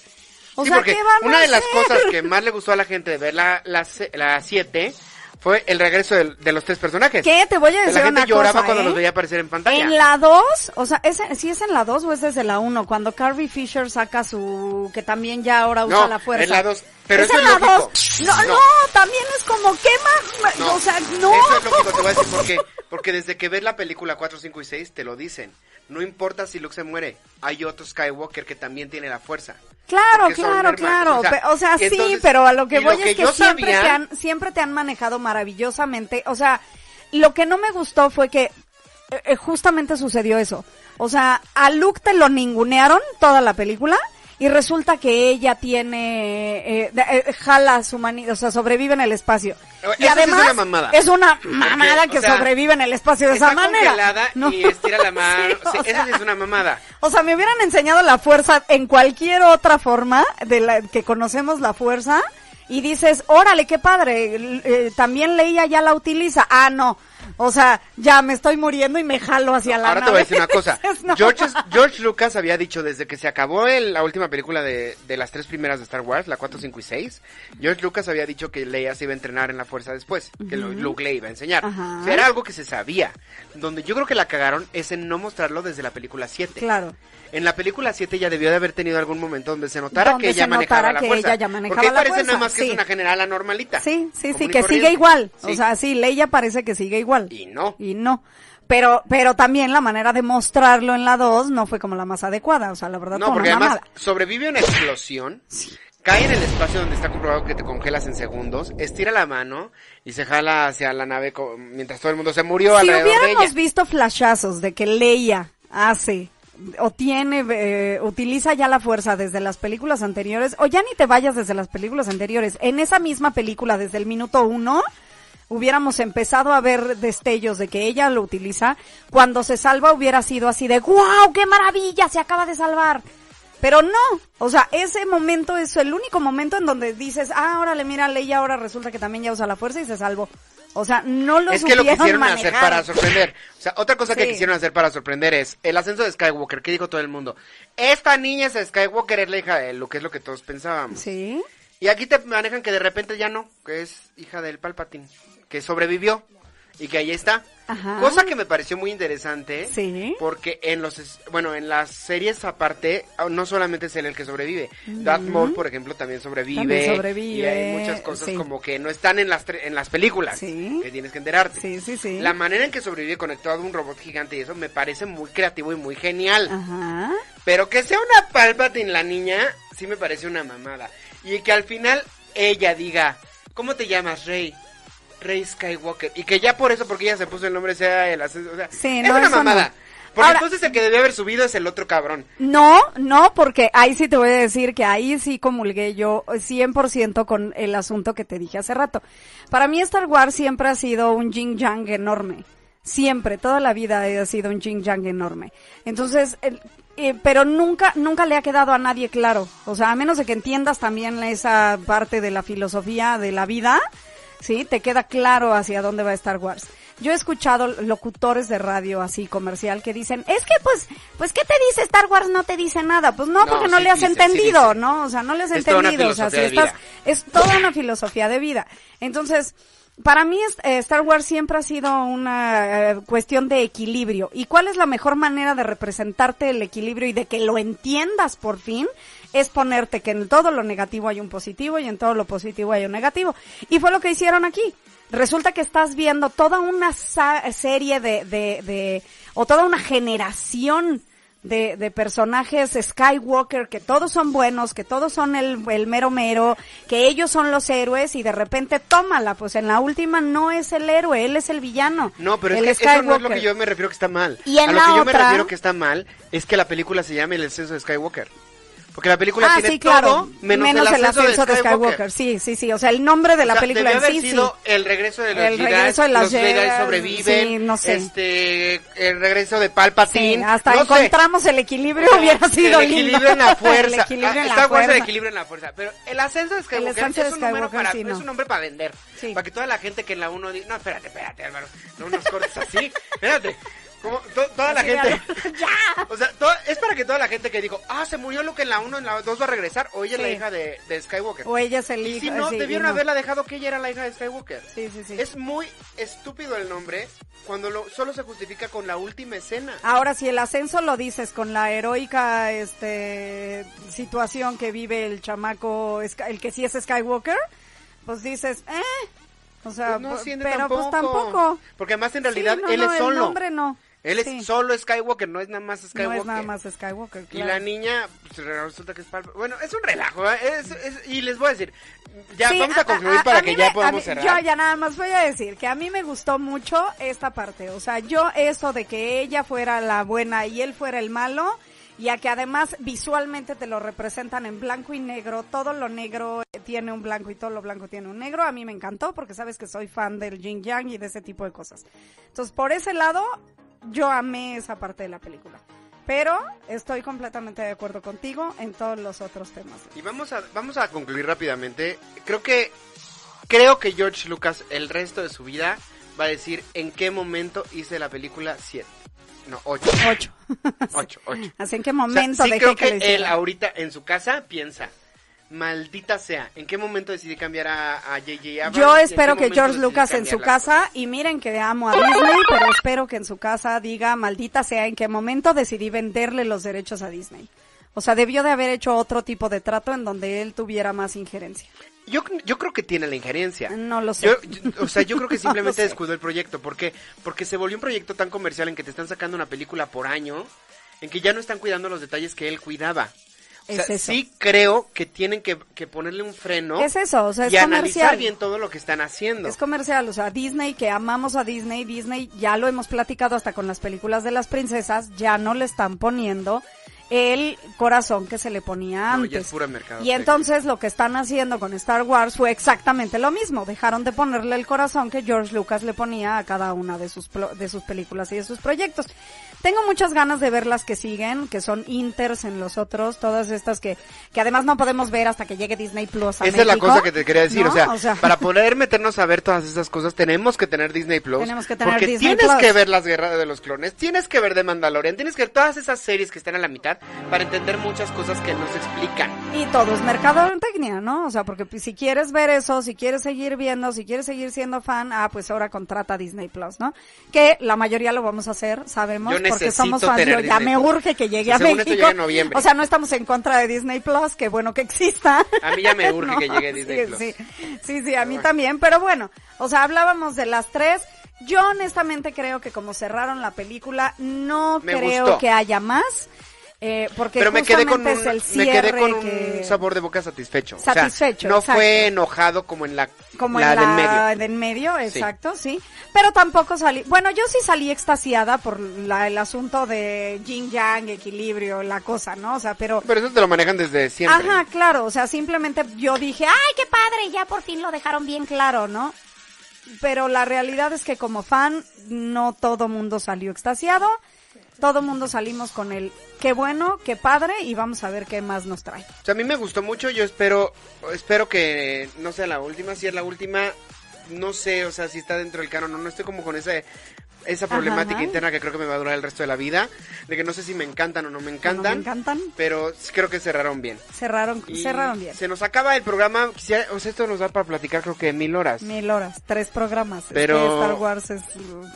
Speaker 3: O
Speaker 2: Sí,
Speaker 3: sea, ¿qué
Speaker 2: una
Speaker 3: a
Speaker 2: de las
Speaker 3: hacer?
Speaker 2: cosas que más le gustó a la gente de ver la 7 la, siete fue el regreso del- de, los tres personajes.
Speaker 3: ¿Qué? Te voy a decir
Speaker 2: la gente
Speaker 3: una
Speaker 2: lloraba
Speaker 3: cosa,
Speaker 2: cuando
Speaker 3: ¿eh?
Speaker 2: los veía aparecer en pantalla.
Speaker 3: En la 2, o sea, ¿es, ¿sí es en la 2 o es desde la 1? Cuando Carrie Fisher saca su... que también ya ahora usa
Speaker 2: No,
Speaker 3: la fuerza.
Speaker 2: en la dos, pero
Speaker 3: ¿Es
Speaker 2: eso
Speaker 3: en
Speaker 2: es
Speaker 3: la
Speaker 2: lógico.
Speaker 3: 2? No, no,
Speaker 2: No.
Speaker 3: también es como, ¿qué más?
Speaker 2: No,
Speaker 3: o sea, no.
Speaker 2: Eso es lógico, te voy a decir por qué. Porque desde que ves la película 4, 5 y 6 te lo dicen. No importa si Luke se muere, hay otro Skywalker que también tiene la fuerza.
Speaker 3: Claro, claro, claro.
Speaker 2: o sea,
Speaker 3: Pe- O sea, sí,
Speaker 2: entonces,
Speaker 3: pero a lo que voy
Speaker 2: lo
Speaker 3: es que siempre,
Speaker 2: sabía-
Speaker 3: te han, siempre te han manejado maravillosamente. O sea, lo que no me gustó fue que eh, eh, justamente sucedió eso. O sea, a Luke te lo ningunearon toda la película y resulta que ella tiene, eh, de- eh, jala su mani, o sea, sobrevive en el espacio.
Speaker 2: Eso
Speaker 3: y
Speaker 2: sí es
Speaker 3: además
Speaker 2: una mamada.
Speaker 3: es una mamada que
Speaker 2: sea,
Speaker 3: sobrevive en el espacio de
Speaker 2: Está
Speaker 3: esa manera. No.
Speaker 2: y estira la [LAUGHS] mano.
Speaker 3: Sí, o sea,
Speaker 2: sí es una mamada.
Speaker 3: o sea, me hubieran enseñado la fuerza en cualquier otra forma de la que conocemos la fuerza y dices, órale, qué padre, eh, también Leia ya la utiliza. Ah, no. O sea, ya me estoy muriendo y me jalo hacia la
Speaker 2: Ahora te voy a decir una cosa. [LAUGHS]
Speaker 3: No.
Speaker 2: George, George Lucas había dicho desde que se acabó el- la última película de, de las tres primeras de Star Wars, la 4, 5 y 6, George Lucas había dicho que Leia se iba a entrenar en la fuerza después, que lo- Luke le iba a enseñar. O sea, era algo que se sabía. Donde yo creo que la cagaron es en no mostrarlo desde la película 7.
Speaker 3: Claro.
Speaker 2: En la película 7 ya debió de haber tenido algún momento donde se notara
Speaker 3: Donde
Speaker 2: que ella
Speaker 3: se
Speaker 2: manejaba
Speaker 3: notara
Speaker 2: la
Speaker 3: que
Speaker 2: fuerza.
Speaker 3: ella ya manejaba
Speaker 2: Porque
Speaker 3: la
Speaker 2: parece
Speaker 3: fuerza,
Speaker 2: nada más que
Speaker 3: sí.
Speaker 2: es una general anormalita.
Speaker 3: Sí, sí, sí, que sigue igual. O sea, sí, Leia parece que sigue igual.
Speaker 2: Y no.
Speaker 3: Y no. Pero, pero también la manera de mostrarlo en la 2 no fue como la más adecuada. O sea, la verdad
Speaker 2: No, porque además
Speaker 3: mamada.
Speaker 2: sobrevive una explosión, cae en el espacio donde está comprobado que te congelas en segundos, estira la mano y se jala hacia la nave mientras todo el mundo se murió
Speaker 3: Si
Speaker 2: alrededor de
Speaker 3: hubiéramos
Speaker 2: ella.
Speaker 3: visto flashazos de que Leia hace o tiene, eh, utiliza ya la fuerza desde las películas anteriores, o ya ni te vayas desde las películas anteriores, en esa misma película desde el minuto uno, hubiéramos empezado a ver destellos de que ella lo utiliza, cuando se salva hubiera sido así de, wow, qué maravilla, se acaba de salvar. Pero no, o sea, ese momento es el único momento en donde dices, ah, órale, mira, Leia ahora resulta que también ya usa la fuerza y se salvó. O sea, no lo
Speaker 2: Es que lo quisieron hacer para sorprender. O sea, otra cosa que quisieron hacer para sorprender es el ascenso de Skywalker. ¿Qué dijo todo el mundo? Esta niña es Skywalker, es la hija de lo que es lo que todos pensábamos.
Speaker 3: Sí.
Speaker 2: Y aquí te manejan que de repente ya no, que es hija del Palpatine, que sobrevivió y que ahí está.
Speaker 3: Ajá.
Speaker 2: Cosa que me pareció muy interesante.
Speaker 3: Sí.
Speaker 2: Porque en los, bueno, en las series aparte, ah, no solamente es él el que sobrevive. Darth Maul, por ejemplo, también sobrevive.
Speaker 3: También sobrevive,
Speaker 2: Y hay muchas cosas
Speaker 3: sí.
Speaker 2: como que no están en las, en las películas.
Speaker 3: Sí.
Speaker 2: Que tienes que enterarte.
Speaker 3: Sí, sí, sí.
Speaker 2: La manera en que sobrevive conectado a un robot gigante y eso me parece muy creativo y muy genial.
Speaker 3: Ajá.
Speaker 2: Pero que sea una Palpatine la niña, sí me parece una mamada. Y que al final ella diga, ¿cómo te llamas, Rey? Rey Skywalker. Y que ya por eso, porque ella se puso el nombre, sea el ascenso. O sea,
Speaker 3: Sí,
Speaker 2: es
Speaker 3: no,
Speaker 2: una mamada.
Speaker 3: no.
Speaker 2: Porque
Speaker 3: Ahora-
Speaker 2: entonces el que debió haber subido es el otro cabrón.
Speaker 3: No, no, porque ahí sí te voy a decir que ahí sí comulgué yo 100% con el asunto que te dije hace rato. Para mí Star Wars siempre ha sido un yin yang enorme. Siempre, toda la vida ha sido un yin yang enorme. Entonces, el- eh, pero nunca, nunca le ha quedado a nadie claro. O sea, a menos de que entiendas también esa parte de la filosofía de la vida, ¿sí? Te queda claro hacia dónde va Star Wars. Yo he escuchado locutores de radio así comercial que dicen, es que pues, pues, ¿qué te dice Star Wars? No te dice nada. Pues no,
Speaker 2: No,
Speaker 3: porque no
Speaker 2: sí
Speaker 3: le has
Speaker 2: dice,
Speaker 3: entendido. ¿no? O sea, no le has
Speaker 2: Es toda una
Speaker 3: entendido. O sea, si estás, es toda una filosofía de vida. Entonces, para mí eh, Star Wars siempre ha sido una eh, cuestión de equilibrio. ¿Y cuál es la mejor manera de representarte el equilibrio y de que lo entiendas por fin? Es ponerte que en todo lo negativo hay un positivo y en todo lo positivo hay un negativo. Y fue lo que hicieron aquí. Resulta que estás viendo toda una sa- serie de, de, de, o toda una generación de, de personajes Skywalker que todos son buenos, que todos son el, el mero mero, que ellos son los héroes y de repente tómala, pues en la última no es el héroe, él es el villano.
Speaker 2: No, pero
Speaker 3: el
Speaker 2: es que eso no es lo
Speaker 3: Skywalker.
Speaker 2: que yo me refiero que está mal.
Speaker 3: Y en
Speaker 2: a lo
Speaker 3: la
Speaker 2: que yo me refiero que está mal es que la película se llame El ascenso de Skywalker. Porque la película
Speaker 3: Ah,
Speaker 2: tiene
Speaker 3: sí, claro.
Speaker 2: todo menos, el ascenso, de Skywalker.
Speaker 3: Sí, sí, sí. O sea, el nombre de la
Speaker 2: O sea,
Speaker 3: película en
Speaker 2: haber
Speaker 3: sí, sí.
Speaker 2: el regreso de los
Speaker 3: El
Speaker 2: Jedi,
Speaker 3: regreso de las
Speaker 2: los Jedi
Speaker 3: Jedi,
Speaker 2: sobreviven,
Speaker 3: sí, no sé.
Speaker 2: este, el regreso de Palpatine,
Speaker 3: Sí, hasta
Speaker 2: no sé.
Speaker 3: encontramos el equilibrio, [LAUGHS]
Speaker 2: O sea,
Speaker 3: hubiera sido
Speaker 2: el
Speaker 3: lindo.
Speaker 2: equilibrio en la [LAUGHS] fuerza.
Speaker 3: el equilibrio en la fuerza.
Speaker 2: el equilibrio en la fuerza. Pero el ascenso de Skywalker
Speaker 3: ascenso de
Speaker 2: es, un número
Speaker 3: Skywalker,
Speaker 2: para,
Speaker 3: no.
Speaker 2: es un nombre para vender.
Speaker 3: Sí.
Speaker 2: Para que toda la gente que en la uno diga, no, espérate, espérate, Álvaro, no nos cortes así. espérate. Como to- toda la gente. [LAUGHS]
Speaker 3: ya.
Speaker 2: O sea, es para que toda la gente que dijo, ah, se murió que en la 1, en la 2 va a regresar, o ella es la
Speaker 3: Sí.
Speaker 2: hija de, de Skywalker.
Speaker 3: O ella es el
Speaker 2: y
Speaker 3: hijo.
Speaker 2: si no,
Speaker 3: sí,
Speaker 2: debieron
Speaker 3: no.
Speaker 2: haberla dejado que ella era la hija de Skywalker.
Speaker 3: Sí, sí, sí.
Speaker 2: Es muy estúpido el nombre cuando lo, solo se justifica con la última escena.
Speaker 3: Ahora, si el ascenso lo dices con la heroica este situación que vive el chamaco, el que sí es Skywalker, pues dices, eh, o sea,
Speaker 2: Pues no
Speaker 3: pu-
Speaker 2: siente
Speaker 3: pero
Speaker 2: tampoco.
Speaker 3: pues tampoco.
Speaker 2: Porque además en realidad
Speaker 3: Sí, no,
Speaker 2: él
Speaker 3: no,
Speaker 2: es solo.
Speaker 3: El nombre no.
Speaker 2: Él es solo Skywalker, no es nada más
Speaker 3: No
Speaker 2: Skywalker.
Speaker 3: es nada más Skywalker,
Speaker 2: Y la niña, pues, resulta que es Palpatine. Bueno, es un relajo, ¿eh? Es- es- y les voy a decir, ya
Speaker 3: Sí,
Speaker 2: vamos a concluir
Speaker 3: a-
Speaker 2: para
Speaker 3: a
Speaker 2: que ya
Speaker 3: me-
Speaker 2: podamos
Speaker 3: mí-
Speaker 2: cerrar.
Speaker 3: Yo ya nada más voy a decir que a mí me gustó mucho esta parte. O sea, yo eso de que ella fuera la buena y él fuera el malo, y a que además visualmente te lo representan en blanco y negro, todo lo negro tiene un blanco y todo lo blanco tiene un negro, a mí me encantó porque sabes que soy fan del yin yang y de ese tipo de cosas. Entonces, por ese lado, yo amé esa parte de la película. Pero estoy completamente de acuerdo contigo en todos los otros temas.
Speaker 2: Y vamos a, vamos a concluir rápidamente. Creo que, creo que George Lucas el resto de su vida va a decir en qué momento hice la película 7. No, 8.
Speaker 3: Ocho.
Speaker 2: 8, 8. [LAUGHS]
Speaker 3: Así en qué
Speaker 2: O sea,
Speaker 3: momento
Speaker 2: sí
Speaker 3: dejé
Speaker 2: creo
Speaker 3: que,
Speaker 2: que, él ahorita en su casa piensa, maldita sea, ¿en qué momento decidí cambiar a a J.J. Abrams?
Speaker 3: Yo
Speaker 2: ¿Y en
Speaker 3: espero que George Lucas en su casa, y miren que amo a Disney, pero espero que en su casa diga, maldita sea, en qué momento decidí venderle los derechos a Disney. O sea, debió de haber hecho otro tipo de trato en donde él tuviera más injerencia.
Speaker 2: Yo, yo creo que tiene la injerencia.
Speaker 3: No lo sé.
Speaker 2: Yo, yo- o sea, yo creo que [LAUGHS]
Speaker 3: No
Speaker 2: simplemente
Speaker 3: sé.
Speaker 2: descuidó el proyecto. ¿Por qué? Porque se volvió un proyecto tan comercial en que te están sacando una película por año, en que ya no están cuidando los detalles que él cuidaba. O sea,
Speaker 3: Es eso.
Speaker 2: sí creo que tienen que, que ponerle un freno
Speaker 3: Es eso, o sea, es
Speaker 2: y analizar
Speaker 3: comercial.
Speaker 2: bien todo lo que están haciendo.
Speaker 3: Es comercial, o sea, Disney, que amamos a Disney, Disney ya lo hemos platicado hasta con las películas de las princesas, ya no le están poniendo el corazón que se le ponía
Speaker 2: No,
Speaker 3: antes.
Speaker 2: ya es pura mercado.
Speaker 3: Y entonces lo que están haciendo con Star Wars fue exactamente lo mismo. Dejaron de ponerle el corazón que George Lucas le ponía a cada una de sus, de sus películas y de sus proyectos. Tengo muchas ganas de ver las que siguen, que son inters en los otros, todas estas que, que además no podemos ver hasta que llegue Disney Plus a
Speaker 2: Esa es la cosa que te quería decir,
Speaker 3: ¿no?
Speaker 2: o, sea, para poder meternos a ver todas esas cosas tenemos que tener Disney Plus.
Speaker 3: Tenemos que tener
Speaker 2: porque
Speaker 3: Disney
Speaker 2: tienes
Speaker 3: Plus.
Speaker 2: que ver las guerras de los clones, tienes que ver de Mandalorian, tienes que ver todas esas series que están a la mitad para entender muchas cosas que no se explican.
Speaker 3: Y todo es mercadotecnia, ¿no? O sea, porque si quieres ver eso, si quieres seguir viendo, si quieres seguir siendo fan, ah, pues ahora contrata Disney Plus, ¿no? Que la mayoría lo vamos a hacer, sabemos,
Speaker 2: Yo
Speaker 3: porque somos fans.
Speaker 2: tener
Speaker 3: Yo ya
Speaker 2: Disney
Speaker 3: me
Speaker 2: Plus.
Speaker 3: urge que llegue
Speaker 2: Sí,
Speaker 3: a
Speaker 2: según
Speaker 3: México.
Speaker 2: esto llega en noviembre.
Speaker 3: O sea, no estamos en contra de Disney Plus, qué bueno que exista.
Speaker 2: A mí ya me [LAUGHS] urge
Speaker 3: No,
Speaker 2: que llegue Disney
Speaker 3: sí,
Speaker 2: Plus.
Speaker 3: Sí, sí, sí, a mí también, pero bueno, o sea, hablábamos de las tres. Yo honestamente creo que como cerraron la película, no
Speaker 2: Me
Speaker 3: creo
Speaker 2: gustó.
Speaker 3: que haya más. Eh, porque
Speaker 2: Pero me quedé con un, me quedé con un sabor de boca satisfecho. O sea,
Speaker 3: Satisfecho,
Speaker 2: no
Speaker 3: exacto.
Speaker 2: fue enojado como en la,
Speaker 3: como
Speaker 2: la
Speaker 3: en
Speaker 2: del
Speaker 3: la
Speaker 2: medio.
Speaker 3: del medio, exacto, sí. Pero tampoco salí, bueno, yo sí salí extasiada por la- el asunto de yin yang, equilibrio, la cosa, ¿no? O sea, pero
Speaker 2: Pero eso te lo manejan desde siempre.
Speaker 3: Ajá, claro, o sea, simplemente yo dije, ay, qué padre, ya por fin lo dejaron bien claro, ¿no? Pero la realidad es que como fan, no todo mundo salió extasiado, todo mundo salimos con el, qué bueno, qué padre, y vamos a ver qué más nos trae.
Speaker 2: O sea, a mí me gustó mucho, yo espero, espero que no sea la última, si es la última, no sé, o sea, si está dentro del canon, no, no estoy como con ese, esa problemática
Speaker 3: Ajá.
Speaker 2: interna que creo que me va a durar el resto de la vida, de que no sé si me encantan o no me encantan,
Speaker 3: Me encantan,
Speaker 2: pero creo que cerraron bien.
Speaker 3: cerraron,
Speaker 2: Y
Speaker 3: cerraron bien.
Speaker 2: Se nos acaba el programa, quisiera- o sea, esto nos da para platicar creo que mil horas.
Speaker 3: Mil horas, tres programas. Es
Speaker 2: Pero-
Speaker 3: que Star Wars es,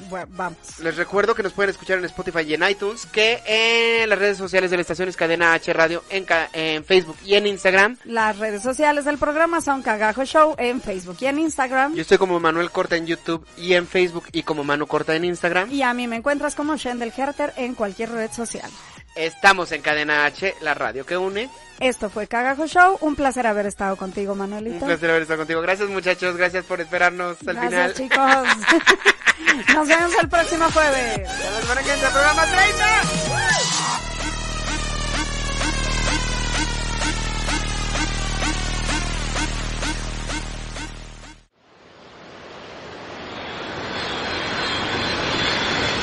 Speaker 3: bueno, vamos.
Speaker 2: Les recuerdo que nos pueden escuchar en Spotify y en iTunes, que en las redes sociales de la estación es Cadena H Radio, en, en Facebook y en Instagram.
Speaker 3: Las redes sociales del programa son Cagajo Show en Facebook y en Instagram.
Speaker 2: Yo estoy como Manuel Corta en YouTube y en Facebook y como Manu Corta en Instagram.
Speaker 3: Y a mí me encuentras como Shendel Herter en cualquier red social.
Speaker 2: Estamos en Cadena H, la radio que une.
Speaker 3: Esto fue Cagajo Show. Un placer haber estado contigo,
Speaker 2: Un
Speaker 3: Manuelito.
Speaker 2: placer haber estado contigo. Gracias muchachos, gracias por esperarnos al
Speaker 3: Gracias,
Speaker 2: final.
Speaker 3: chicos. [LAUGHS] Nos vemos el próximo jueves.
Speaker 2: Ya nos van a quedar en el programa 30.